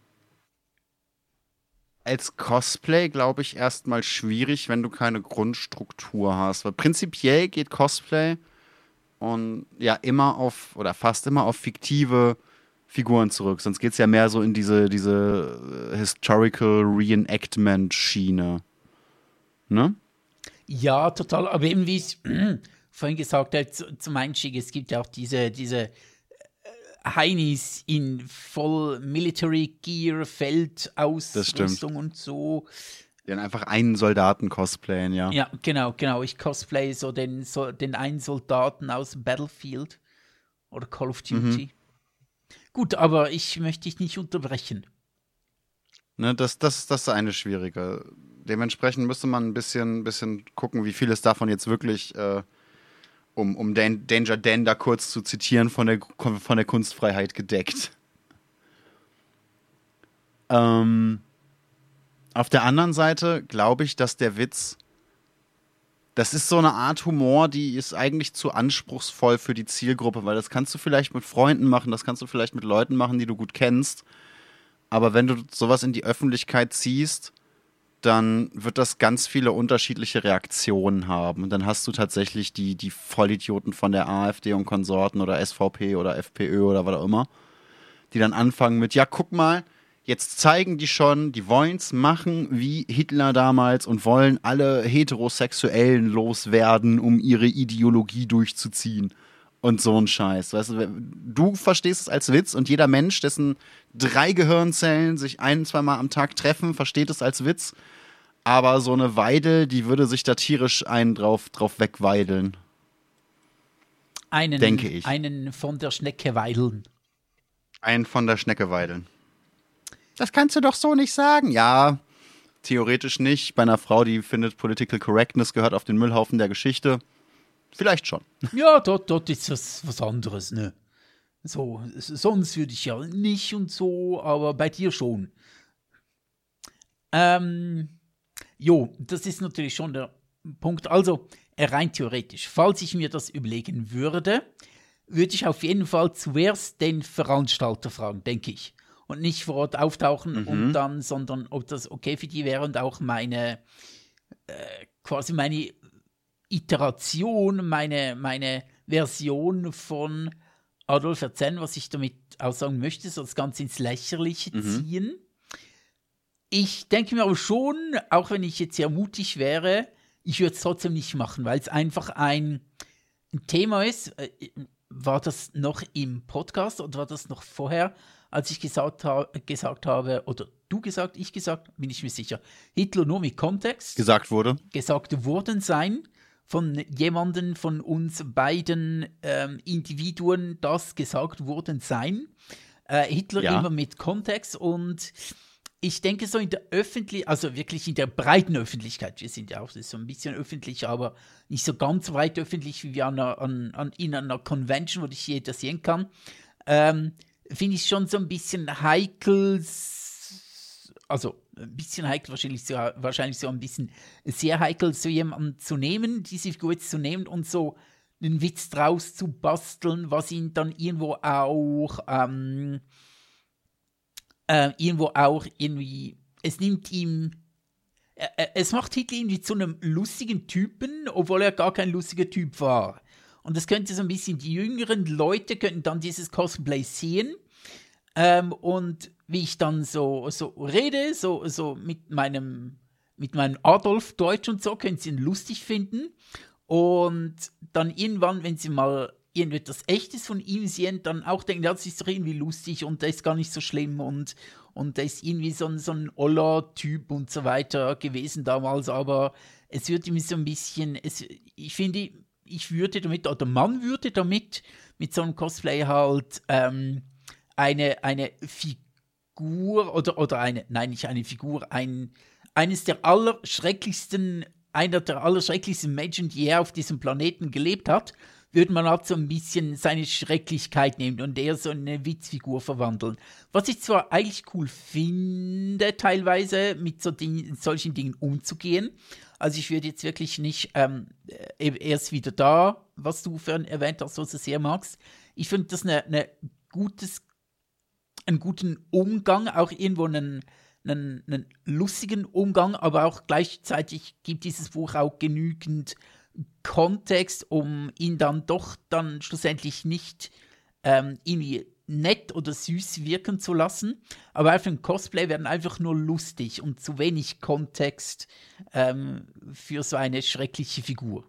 als Cosplay glaube ich erstmal schwierig, wenn du keine Grundstruktur hast. Weil prinzipiell geht Cosplay und ja immer auf oder fast immer auf fiktive Figuren zurück. Sonst geht es ja mehr so in diese, diese äh, Historical Reenactment-Schiene. Ne? Ja, total. Aber eben wie ich vorhin gesagt habe, zum Einstieg, es gibt ja auch diese, diese Heinis in voll Military Gear, Feldausrüstung und so. Die dann einfach einen Soldaten cosplayen, ja. Ja, genau, genau. Ich cosplay so den, so den einen Soldaten aus Battlefield oder Call of Duty. Mhm. Gut, aber ich möchte dich nicht unterbrechen. Ne, das, das, das ist eine schwierige. Dementsprechend müsste man ein bisschen, bisschen gucken, wie viel es davon jetzt wirklich äh, um, um Dan Danger Dan da kurz zu zitieren, von der, von der Kunstfreiheit gedeckt. Ähm, auf der anderen Seite glaube ich, dass der Witz, das ist so eine Art Humor, die ist eigentlich zu anspruchsvoll für die Zielgruppe, weil das kannst du vielleicht mit Freunden machen, das kannst du vielleicht mit Leuten machen, die du gut kennst. Aber wenn du sowas in die Öffentlichkeit ziehst, dann wird das ganz viele unterschiedliche Reaktionen haben. Und dann hast du tatsächlich die, die Vollidioten von der AfD und Konsorten oder SVP oder FPÖ oder was auch immer, die dann anfangen mit, ja, guck mal, jetzt zeigen die schon, die wollen es machen wie Hitler damals und wollen alle Heterosexuellen loswerden, um ihre Ideologie durchzuziehen. Und so ein Scheiß. Weißt du, du verstehst es als Witz und jeder Mensch, dessen drei Gehirnzellen sich ein, zweimal am Tag treffen, versteht es als Witz. Aber so eine Weidel, die würde sich da tierisch einen drauf, drauf wegweideln. Einen, denke ich. Einen von der Schnecke weideln. Einen von der Schnecke weideln. Das kannst du doch so nicht sagen. Ja, theoretisch nicht. Bei einer Frau, die findet, Political Correctness gehört auf den Müllhaufen der Geschichte. Vielleicht schon. Ja, dort, dort ist das was anderes, ne? So, sonst würde ich ja nicht und so, aber bei dir schon. Ähm, Jo, das ist natürlich schon der Punkt. Also, rein theoretisch, falls ich mir das überlegen würde, würde ich auf jeden Fall zuerst den Veranstalter fragen, denke ich. Und nicht vor Ort auftauchen mhm. und dann, sondern ob das okay für die wäre und auch meine, äh, quasi meine Iteration, meine, meine Version von Adolf erzählen, was ich damit aussagen möchte, so das Ganze ins Lächerliche mhm. ziehen. Ich denke mir aber schon, auch wenn ich jetzt sehr mutig wäre, ich würde es trotzdem nicht machen, weil es einfach ein, ein, Thema ist. Äh, war das noch im Podcast oder war das noch vorher, als ich gesagt, ha gesagt habe, oder du gesagt, ich gesagt, bin ich mir sicher, Hitler nur mit Kontext. Gesagt wurde. Gesagt worden sein von jemandem von uns beiden ähm, Individuen, das gesagt worden sein. Äh, Hitler ja. immer mit Kontext und ich denke so in der Öffentlichkeit, also wirklich in der breiten Öffentlichkeit, wir sind ja auch so ein bisschen öffentlich, aber nicht so ganz weit öffentlich, wie wir an einer, an, an, in einer Convention, wo ich jeder sehen kann, ähm, finde ich schon so ein bisschen heikel, also ein bisschen heikel, wahrscheinlich so, wahrscheinlich so ein bisschen sehr heikel, so jemanden zu nehmen, diese Figur zu nehmen und so einen Witz draus zu basteln, was ihn dann irgendwo auch ähm, äh, irgendwo auch irgendwie, es nimmt ihm, äh, äh, es macht Hitler irgendwie zu einem lustigen Typen, obwohl er gar kein lustiger Typ war. Und das könnte so ein bisschen, die jüngeren Leute könnten dann dieses Cosplay sehen. Ähm, und wie ich dann so, so rede, so, so mit meinem, mit meinem Adolf Deutsch und so, können sie ihn lustig finden. Und dann irgendwann, wenn sie mal irgendetwas Echtes von ihm sehen, dann auch denken, ja, das ist doch irgendwie lustig und der ist gar nicht so schlimm und, und der ist irgendwie so ein, so ein Oller-Typ und so weiter gewesen damals, aber es wird ihm so ein bisschen, es, ich finde, ich würde damit, oder man würde damit, mit so einem Cosplay halt ähm, eine, eine Figur oder, oder eine, nein, nicht eine Figur, ein, eines der allerschrecklichsten, einer der allerschrecklichsten Menschen, die er auf diesem Planeten gelebt hat, würde man halt so ein bisschen seine Schrecklichkeit nehmen und eher so eine Witzfigur verwandeln. Was ich zwar eigentlich cool finde, teilweise mit so Ding, solchen Dingen umzugehen. Also ich würde jetzt wirklich nicht ähm, äh, erst wieder da, was du für ein erwähnt hast, was du sehr magst. Ich finde das eine, eine gutes, einen guten Umgang, auch irgendwo einen, einen, einen lustigen Umgang, aber auch gleichzeitig gibt dieses Buch auch genügend Kontext, um ihn dann doch dann schlussendlich nicht ähm, irgendwie nett oder süß wirken zu lassen, aber für ein Cosplay werden einfach nur lustig und zu wenig Kontext ähm, für so eine schreckliche Figur.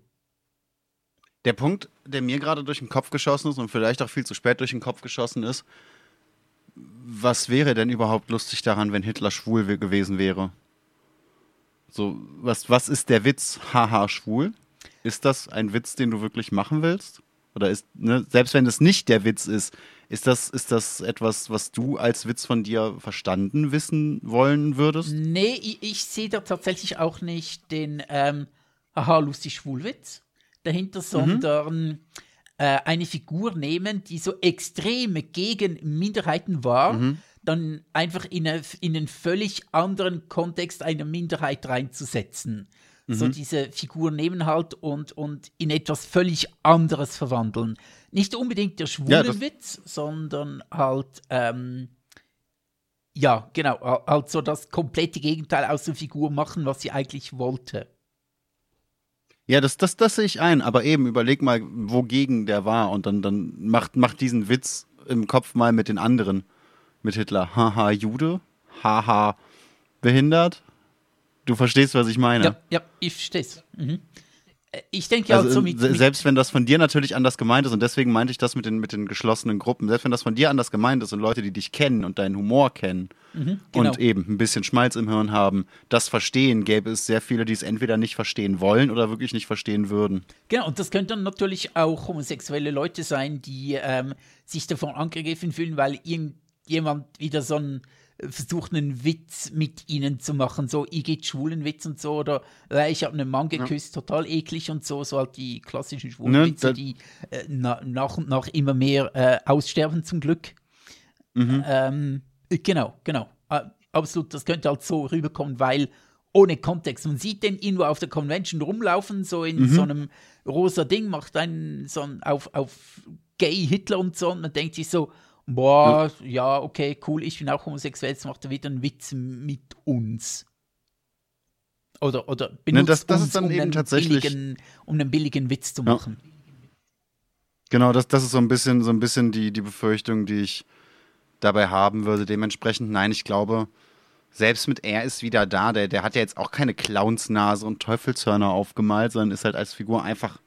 Der Punkt, der mir gerade durch den Kopf geschossen ist und vielleicht auch viel zu spät durch den Kopf geschossen ist, was wäre denn überhaupt lustig daran, wenn Hitler schwul gewesen wäre? So, was, was ist der Witz? Haha, schwul? Ist das ein Witz, den du wirklich machen willst? Oder ist, ne, selbst wenn es nicht der Witz ist, ist das, ist das etwas, was du als Witz von dir verstanden wissen wollen würdest? Nee, ich, ich sehe da tatsächlich auch nicht den ähm, Haha, lustig Schwulwitz dahinter, sondern mhm. Äh, eine Figur nehmen, die so extrem gegen Minderheiten war, mhm. dann einfach in, eine, in einen völlig anderen Kontext einer Minderheit reinzusetzen. Mhm. So diese Figur nehmen halt und, und in etwas völlig anderes verwandeln. Nicht unbedingt der schwule ja, Witz, sondern halt, ähm, ja, genau, halt so das komplette Gegenteil aus der Figur machen, was sie eigentlich wollte. Ja, das, das, das sehe ich ein, aber eben überleg mal, wogegen der war und dann, dann macht, macht diesen Witz im Kopf mal mit den anderen. Mit Hitler. Haha, Jude. Haha, behindert. Du verstehst, was ich meine. Ja, ja ich verstehe es. Mhm. Ich denke ja also, so mit, Selbst wenn das von dir natürlich anders gemeint ist, und deswegen meinte ich das mit den, mit den geschlossenen Gruppen, selbst wenn das von dir anders gemeint ist und Leute, die dich kennen und deinen Humor kennen mhm, genau. und eben ein bisschen Schmalz im Hirn haben, das verstehen, gäbe es sehr viele, die es entweder nicht verstehen wollen oder wirklich nicht verstehen würden. Genau, und das könnten natürlich auch homosexuelle Leute sein, die ähm, sich davon angegriffen fühlen, weil irgendjemand wieder so ein versucht einen Witz mit ihnen zu machen, so ich geht schwulen Witz und so oder äh, ich habe einen Mann geküsst, ja. total eklig und so, so halt die klassischen schwulen ne, Witze, die äh, na, nach und nach immer mehr äh, aussterben zum Glück. Mhm. Ähm, genau, genau. Äh, absolut, das könnte halt so rüberkommen, weil ohne Kontext. Man sieht den irgendwo auf der Convention rumlaufen, so in mhm. so einem rosa Ding, macht einen so einen auf, auf Gay Hitler und so und man denkt sich so, boah, ja. ja, okay, cool, ich bin auch homosexuell, jetzt macht er wieder einen Witz mit uns. Oder, oder benutzt ne, das, das uns, ist dann um, eben tatsächlich billigen, um einen billigen Witz zu machen. Ja. Genau, das, das ist so ein bisschen, so ein bisschen die, die Befürchtung, die ich dabei haben würde. Dementsprechend, nein, ich glaube, selbst mit er ist wieder da, der, der hat ja jetzt auch keine Clownsnase und Teufelshörner aufgemalt, sondern ist halt als Figur einfach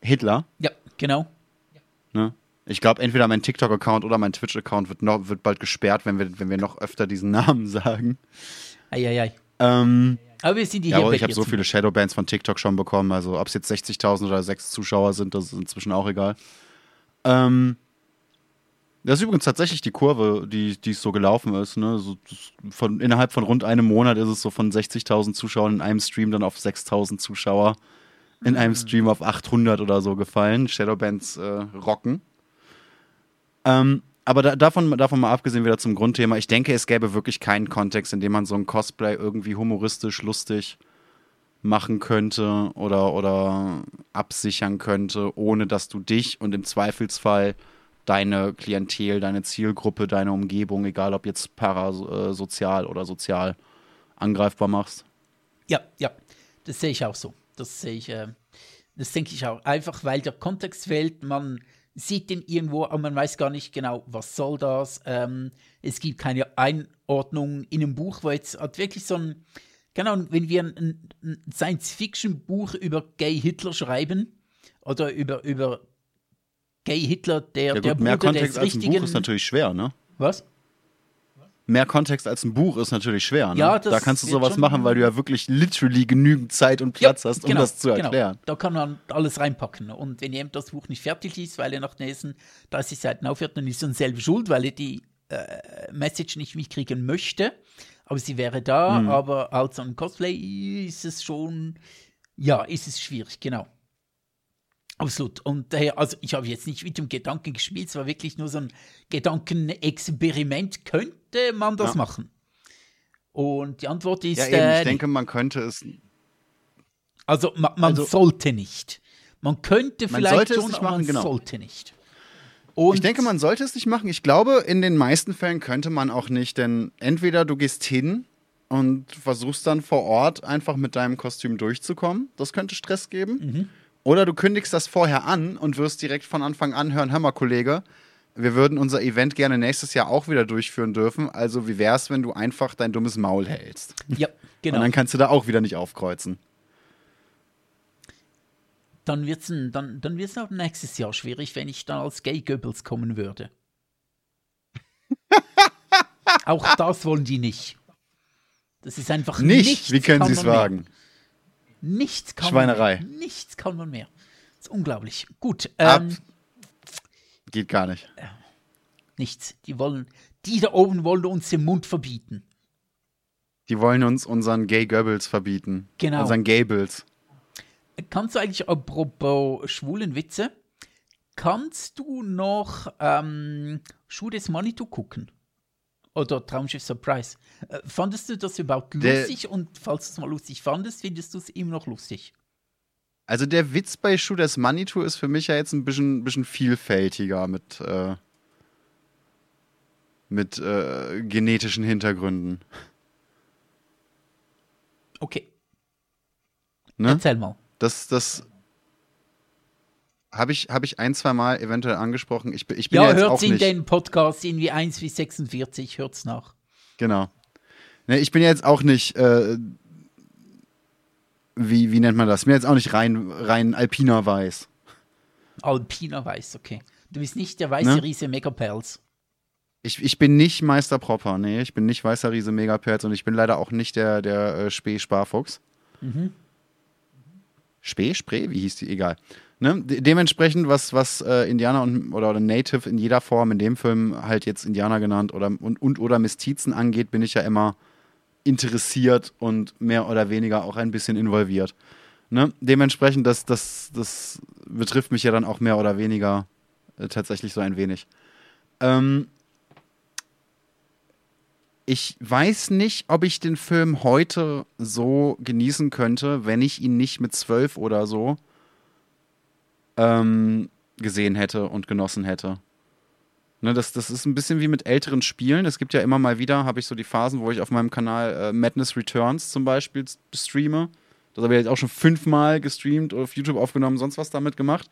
Hitler. Ja, genau. Ne? Ich glaube, entweder mein TikTok-Account oder mein Twitch-Account wird, wird bald gesperrt, wenn wir, wenn wir noch öfter diesen Namen sagen. Eieiei. Ähm, aber wir sind die ja, hier Ich habe so viele Shadowbands von TikTok schon bekommen. Also, ob es jetzt 60.000 oder 6 Zuschauer sind, das ist inzwischen auch egal. Ähm, das ist übrigens tatsächlich die Kurve, die, die so gelaufen ist. Ne? So, von, innerhalb von rund einem Monat ist es so von 60.000 Zuschauern in einem Stream dann auf 6.000 Zuschauer in einem Stream auf 800 oder so gefallen. Shadowbands äh, rocken. Ähm, aber da, davon, davon mal abgesehen wieder zum Grundthema, ich denke, es gäbe wirklich keinen Kontext, in dem man so ein Cosplay irgendwie humoristisch, lustig machen könnte oder, oder absichern könnte, ohne dass du dich und im Zweifelsfall deine Klientel, deine Zielgruppe, deine Umgebung, egal ob jetzt parasozial oder sozial, angreifbar machst. Ja, ja, das sehe ich auch so. Das sehe ich, äh, das denke ich auch. Einfach weil der Kontext fehlt, man sieht den irgendwo, aber man weiß gar nicht genau, was soll das. Ähm, es gibt keine Einordnung in einem Buch, wo jetzt hat wirklich so ein, genau, wenn wir ein, ein Science-Fiction-Buch über Gay Hitler schreiben oder über, über Gay Hitler, der, ja, gut, der mehr Kontext des als ein Buch ist natürlich schwer, ne? Was? Mehr Kontext als ein Buch ist natürlich schwer. Ne? Ja, da kannst du sowas machen, weil du ja wirklich literally genügend Zeit und Platz ja, hast, um genau, das zu genau. erklären. Genau. Da kann man alles reinpacken. Und wenn jemand das Buch nicht fertig liest, weil er nach den nächsten 30 Seiten aufhört, dann ist er selber schuld, weil er die äh, Message nicht mitkriegen möchte. Aber sie wäre da, mhm. aber als ein Cosplay ist es schon, ja, ist es schwierig, genau. Absolut. Und daher, also ich habe jetzt nicht mit dem Gedanken gespielt, es war wirklich nur so ein Gedankenexperiment. Könnte man das ja. machen? Und die Antwort ist. Ja, eben, ich äh, denke, man könnte es. Also man, man also, sollte nicht. Man könnte man vielleicht schon, aber man genau. sollte nicht. Und ich denke, man sollte es nicht machen. Ich glaube, in den meisten Fällen könnte man auch nicht, denn entweder du gehst hin und versuchst dann vor Ort einfach mit deinem Kostüm durchzukommen. Das könnte Stress geben. Mhm. Oder du kündigst das vorher an und wirst direkt von Anfang an hören, hör mal, Kollege, wir würden unser Event gerne nächstes Jahr auch wieder durchführen dürfen. Also wie wär's, wenn du einfach dein dummes Maul hältst? Ja, genau. Und dann kannst du da auch wieder nicht aufkreuzen. dann wird es dann, dann wird's auch nächstes Jahr schwierig, wenn ich dann als Gay Goebbels kommen würde. auch das wollen die nicht. Das ist einfach Nicht? nichts Wie können sie es wagen? Nichts kann Schweinerei. Man mehr. Nichts kann man mehr. Das ist unglaublich. Gut, Ab. Geht gar nicht. nichts. Die wollen, die da oben wollen uns den Mund verbieten. Die wollen uns unseren Gay Goebbels verbieten. Genau. Unseren Gables. Kannst du eigentlich, apropos schwulen Witze, kannst du noch ähm, Schuh des Manitou gucken? Oder Traumschiff Surprise? Äh, fandest du das überhaupt Der- lustig? Und falls du es mal lustig fandest, findest du es immer noch lustig? Also der Witz bei Schuh des Manitou ist für mich ja jetzt ein bisschen, bisschen vielfältiger mit, äh, mit äh, genetischen Hintergründen. Okay, Ne? erzähl mal. Das, das habe ich, hab ich ein, zwei Mal eventuell angesprochen. Ich, ich bin Ja, ja, jetzt auch hört's in nicht. den Podcast irgendwie 1 bis 46, hört's nach. Genau. Ne, ich bin ja jetzt auch nicht, äh, wie, wie nennt man das? Bin jetzt auch nicht rein, rein alpiner Weiß. Alpiner Weiß, okay. Du bist nicht der weiße Ne? Riese Megapels. Ich, ich bin nicht Meister Propper, nee, ich bin nicht Weißer Riese Megapelz und ich bin leider auch nicht der, der äh, Spee-Sparfuchs. Spee, Spree, wie hieß die? Egal. Ne? De dementsprechend, was, was äh, Indianer und, oder, oder Native in jeder Form, in dem Film halt jetzt Indianer genannt oder, und, und oder Mestizen angeht, bin ich ja immer interessiert und mehr oder weniger auch ein bisschen involviert. Ne? Dementsprechend, das, das, das betrifft mich ja dann auch mehr oder weniger äh, tatsächlich so ein wenig. Ähm, ich weiß nicht, ob ich den Film heute so genießen könnte, wenn ich ihn nicht mit zwölf oder so ähm, gesehen hätte und genossen hätte. Ne, das, das ist ein bisschen wie mit älteren Spielen. Es gibt ja immer mal wieder, habe ich so die Phasen, wo ich auf meinem Kanal äh, Madness Returns zum Beispiel streame. Das habe ich jetzt auch schon fünfmal gestreamt oder auf YouTube aufgenommen, sonst was damit gemacht.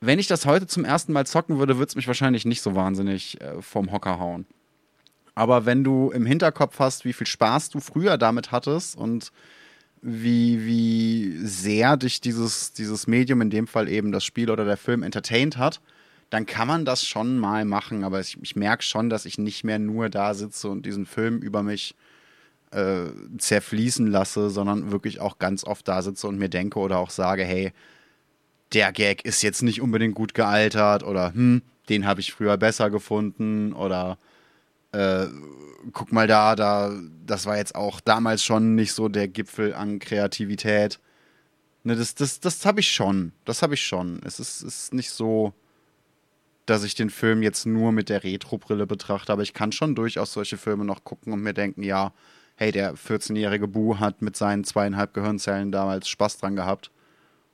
Wenn ich das heute zum ersten Mal zocken würde, würde es mich wahrscheinlich nicht so wahnsinnig äh, vom Hocker hauen. Aber wenn du im Hinterkopf hast, wie viel Spaß du früher damit hattest und wie, wie sehr dich dieses, dieses Medium, in dem Fall eben das Spiel oder der Film, entertained hat, dann kann man das schon mal machen. Aber ich, ich merke schon, dass ich nicht mehr nur da sitze und diesen Film über mich äh, zerfließen lasse, sondern wirklich auch ganz oft da sitze und mir denke oder auch sage, hey, der Gag ist jetzt nicht unbedingt gut gealtert oder hm, den habe ich früher besser gefunden oder äh, guck mal da, da, das war jetzt auch damals schon nicht so der Gipfel an Kreativität. Ne, das das, das habe ich schon. Das habe ich schon. Es ist, ist nicht so, dass ich den Film jetzt nur mit der Retro-Brille betrachte, aber ich kann schon durchaus solche Filme noch gucken und mir denken, ja, hey, der 14-jährige Bu hat mit seinen zweieinhalb Gehirnzellen damals Spaß dran gehabt.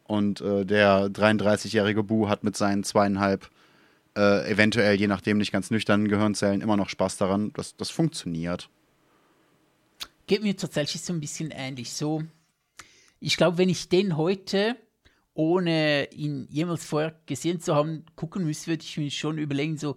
Und äh, der 33-jährige Bu hat mit seinen zweieinhalb äh, eventuell, je nachdem, nicht ganz nüchternen Gehirnzellen immer noch Spaß daran. Das, das funktioniert. Geht mir tatsächlich so ein bisschen ähnlich. So, ich glaube, wenn ich den heute, ohne ihn jemals vorher gesehen zu haben, gucken müsste, würde ich mir schon überlegen, so,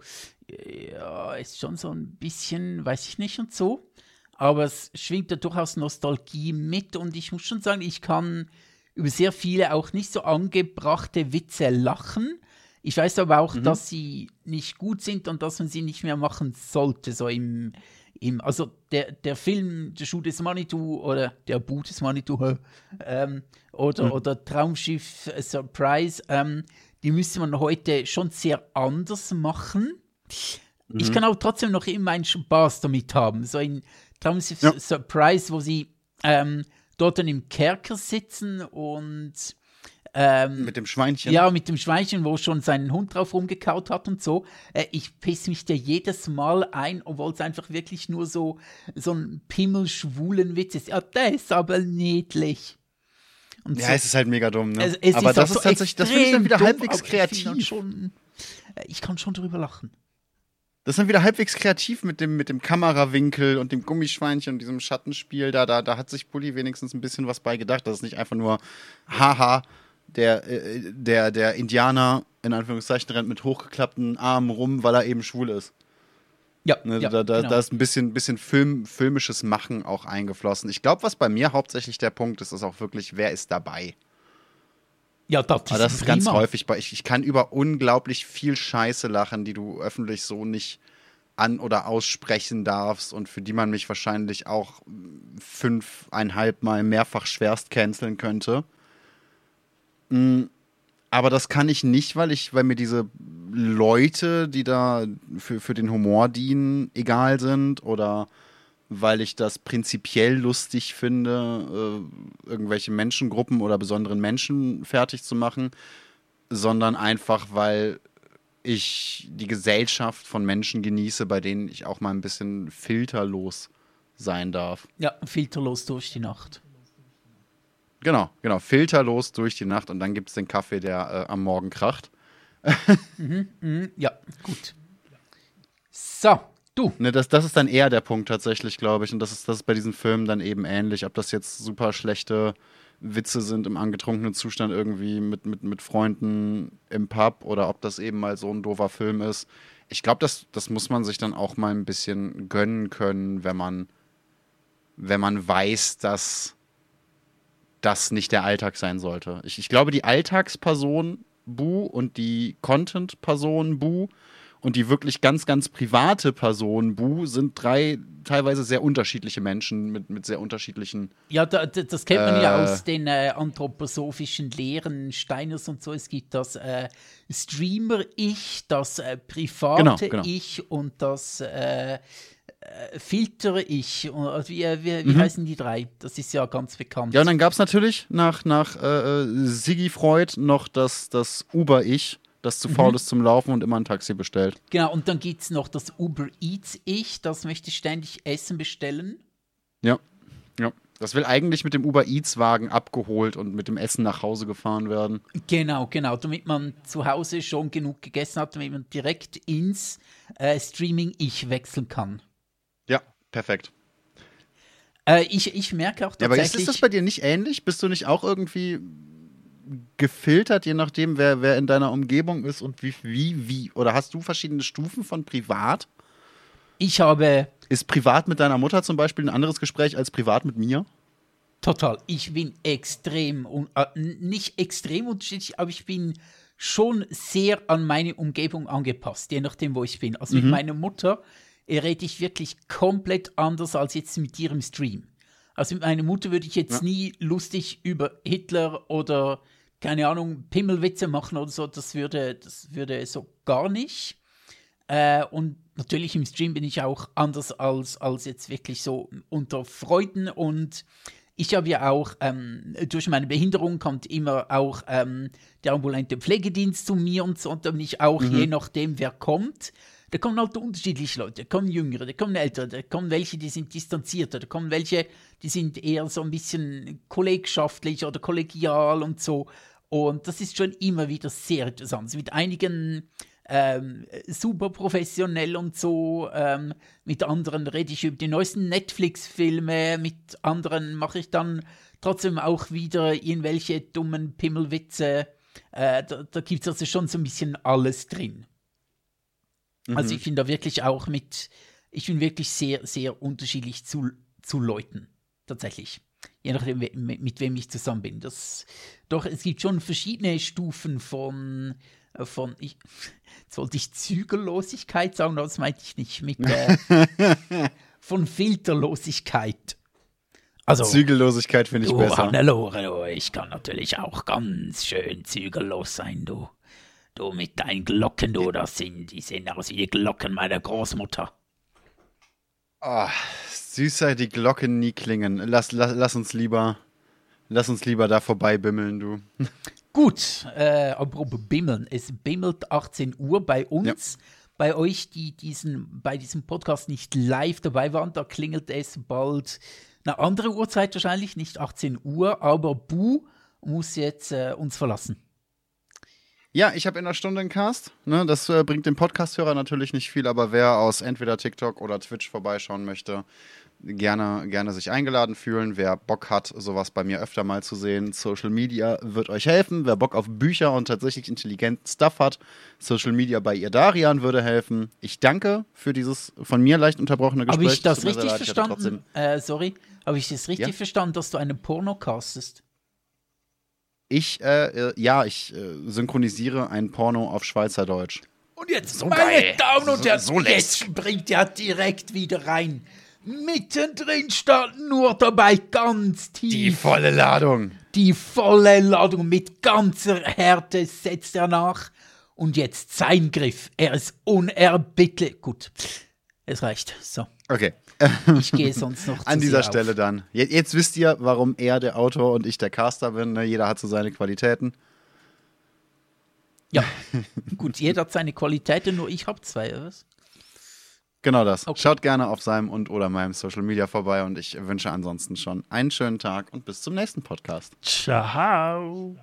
ja, ist schon so ein bisschen, weiß ich nicht und so. Aber es schwingt da durchaus Nostalgie mit und ich muss schon sagen, ich kann über sehr viele auch nicht so angebrachte Witze lachen. Ich weiß aber auch, dass sie nicht gut sind und dass man sie nicht mehr machen sollte, so im, im also der, der Film Der Schuh des Manitou oder Der Bu des Manitou ähm, oder, oder Traumschiff Surprise, ähm, die müsste man heute schon sehr anders machen. Ich kann auch trotzdem noch immer einen Spaß damit haben. So ein Traumschiff Ja. Surprise, wo sie ähm, dort dann im Kerker sitzen und ähm, Mit dem Schweinchen. ja, mit dem Schweinchen, wo schon seinen Hund drauf rumgekaut hat und so. Äh, ich piss mich da jedes Mal ein, obwohl es einfach wirklich nur so, so ein Pimmelschwulen Witz ist. Ja, der ist aber niedlich. Und Ja, so. es ist halt mega dumm, ne? Es- es aber das ist so tatsächlich, das finde ich dann wieder dumm, halbwegs aber Ich, kreativ. schon, äh, ich kann schon drüber lachen. Das ist dann wieder halbwegs kreativ mit dem, mit dem Kamerawinkel und dem Gummischweinchen und diesem Schattenspiel. Da, da, da hat sich Bully wenigstens ein bisschen was bei gedacht. Das ist nicht einfach nur, haha, der, äh, der, der Indianer, in Anführungszeichen, rennt mit hochgeklappten Armen rum, weil er eben schwul ist. Ja, Ne, ja da, da, genau. da ist ein bisschen, bisschen Film, filmisches Machen auch eingeflossen. Ich glaube, was bei mir hauptsächlich der Punkt ist, ist auch wirklich, wer ist dabei? ja, das, Aber das ist ganz prima. häufig bei. Ich, ich kann über unglaublich viel Scheiße lachen, die du öffentlich so nicht an- oder aussprechen darfst und für die man mich wahrscheinlich auch fünfeinhalb Mal mehrfach schwerst canceln könnte. Mm, Aber das kann ich nicht, weil ich, weil mir diese Leute, die da für, für den Humor dienen, egal sind oder weil ich das prinzipiell lustig finde, äh, irgendwelche Menschengruppen oder besonderen Menschen fertig zu machen, sondern einfach, weil ich die Gesellschaft von Menschen genieße, bei denen ich auch mal ein bisschen filterlos sein darf. Ja, filterlos durch die Nacht. Genau, genau, filterlos durch die Nacht und dann gibt es den Kaffee, der äh, am Morgen kracht. Mhm, ja, gut. So, du. Ne, das, das ist dann eher der Punkt tatsächlich, glaube ich. Und das ist, das ist bei diesen Filmen dann eben ähnlich. Ob das jetzt super schlechte Witze sind im angetrunkenen Zustand irgendwie mit, mit, mit Freunden im Pub oder ob das eben mal so ein doofer Film ist. Ich glaube, das, das muss man sich dann auch mal ein bisschen gönnen können, wenn man, wenn man weiß, dass das nicht der Alltag sein sollte. Ich, ich glaube, die Alltagsperson Bu und die Content-Person Bu und die wirklich ganz, ganz private Person Bu sind drei teilweise sehr unterschiedliche Menschen mit, mit sehr unterschiedlichen. Ja, da, da, das kennt man ja Äh. aus den äh, anthroposophischen Lehren Steiners und so. Es gibt das äh, Streamer-Ich, das äh, private Genau, genau. Ich und das äh, Filter-Ich. Und, äh, Wie, äh, wie, Mhm. wie heißen die drei? Das ist ja ganz bekannt. Ja, und dann gab es natürlich nach, nach äh, äh, Siggi Freud noch das, das Uber-Ich, das zu faul ist zum Laufen und immer ein Taxi bestellt. Genau, und dann gibt es noch das Uber Eats-Ich, das möchte ständig Essen bestellen. Ja. ja. Das will eigentlich mit dem Uber Eats-Wagen abgeholt und mit dem Essen nach Hause gefahren werden. Genau, genau, damit man zu Hause schon genug gegessen hat, damit man direkt ins äh, Streaming-Ich wechseln kann. Perfekt. Äh, ich, ich merke auch Ja, aber ist, tatsächlich. ist das bei dir nicht ähnlich? Bist du nicht auch irgendwie gefiltert, je nachdem, wer, wer in deiner Umgebung ist und wie, wie, wie? Oder hast du verschiedene Stufen von privat? ich habe Ist privat mit deiner Mutter zum Beispiel ein anderes Gespräch als privat mit mir? total, ich bin extrem, äh, nicht extrem unterschiedlich, aber ich bin schon sehr an meine Umgebung angepasst, je nachdem, wo ich bin. Also mit meiner Mutter rede ich wirklich komplett anders als jetzt mit dir im Stream. Also mit meiner Mutter würde ich jetzt nie lustig über Hitler oder keine Ahnung, Pimmelwitze machen oder so, das würde, das würde so gar nicht. Äh, und natürlich im Stream bin ich auch anders als, als jetzt wirklich so unter Freuden. Und ich habe ja auch, ähm, durch meine Behinderung kommt immer auch ähm, der ambulante Pflegedienst zu mir und so. Und dann bin ich auch, je nachdem, wer kommt, da kommen halt unterschiedliche Leute. Da kommen Jüngere, da kommen Ältere, da kommen welche, die sind distanzierter, da kommen welche, die sind eher so ein bisschen kollegschaftlich oder kollegial und so. Und das ist schon immer wieder sehr interessant. Mit einigen ähm, super professionell und so. Ähm, mit anderen rede ich über die neuesten Netflix-Filme. Mit anderen mache ich dann trotzdem auch wieder irgendwelche dummen Pimmelwitze. Äh, da da gibt es also schon so ein bisschen alles drin. Also ich bin da wirklich auch mit, ich bin wirklich sehr, sehr unterschiedlich zu, zu Leuten. Tatsächlich. Je nachdem, mit, wem ich zusammen bin. Das, doch, es gibt schon verschiedene Stufen von, von ich, jetzt wollte ich Zügellosigkeit sagen, das meinte ich nicht. Mit, äh, von Filterlosigkeit. Also, Zügellosigkeit finde ich du, besser. Hannelore, du, ich kann natürlich auch ganz schön zügellos sein, du. Du mit deinen Glocken, du, das sind, die sehen aus wie die Glocken meiner Großmutter. Ah, süßer, die Glocken nie klingen. Lass, lass, lass uns lieber, lass uns lieber da vorbei bimmeln, du. Gut, äh, apropos Bimmeln. Es bimmelt 18 Uhr bei uns. Bei euch, die diesen, bei diesem Podcast nicht live dabei waren, da klingelt es bald eine andere Uhrzeit wahrscheinlich, nicht 18 Uhr, aber Bu muss jetzt äh, uns verlassen. Ja, ich habe in einer Stunde einen Cast. Ne? Das äh, bringt dem Podcast-Hörer natürlich nicht viel, aber wer aus entweder TikTok oder Twitch vorbeischauen möchte, gerne, gerne sich eingeladen fühlen. Wer Bock hat, sowas bei mir öfter mal zu sehen, Social Media wird euch helfen. Wer Bock auf Bücher und tatsächlich intelligenten Stuff hat, Social Media bei ihr Darian würde helfen. Ich danke für dieses von mir leicht unterbrochene Gespräch. Habe ich das richtig leid, verstanden? Äh, sorry, habe ich das richtig Ja? verstanden, dass du einen Porno castest? Ich, äh, äh, ja, ich äh, synchronisiere ein Porno auf Schweizerdeutsch. Und jetzt, So meine geil. Damen und So- Herren, so lässig. jetzt bringt er direkt wieder rein. Mittendrin statt nur dabei ganz tief. Die volle Ladung. Die volle Ladung mit ganzer Härte setzt er nach. Und jetzt sein Griff. Er ist unerbittlich. Gut, es reicht. So, Okay. Ich gehe sonst noch zu An dieser sehr Stelle auf. dann. Je- Jetzt wisst ihr, warum er der Autor und ich der Caster bin. Ne? Jeder hat so seine Qualitäten. Ja, gut, jeder hat seine Qualitäten, nur ich habe zwei. oder Was? Genau das. Okay. Schaut gerne auf seinem und oder meinem Social Media vorbei und ich wünsche ansonsten schon einen schönen Tag und bis zum nächsten Podcast. Ciao.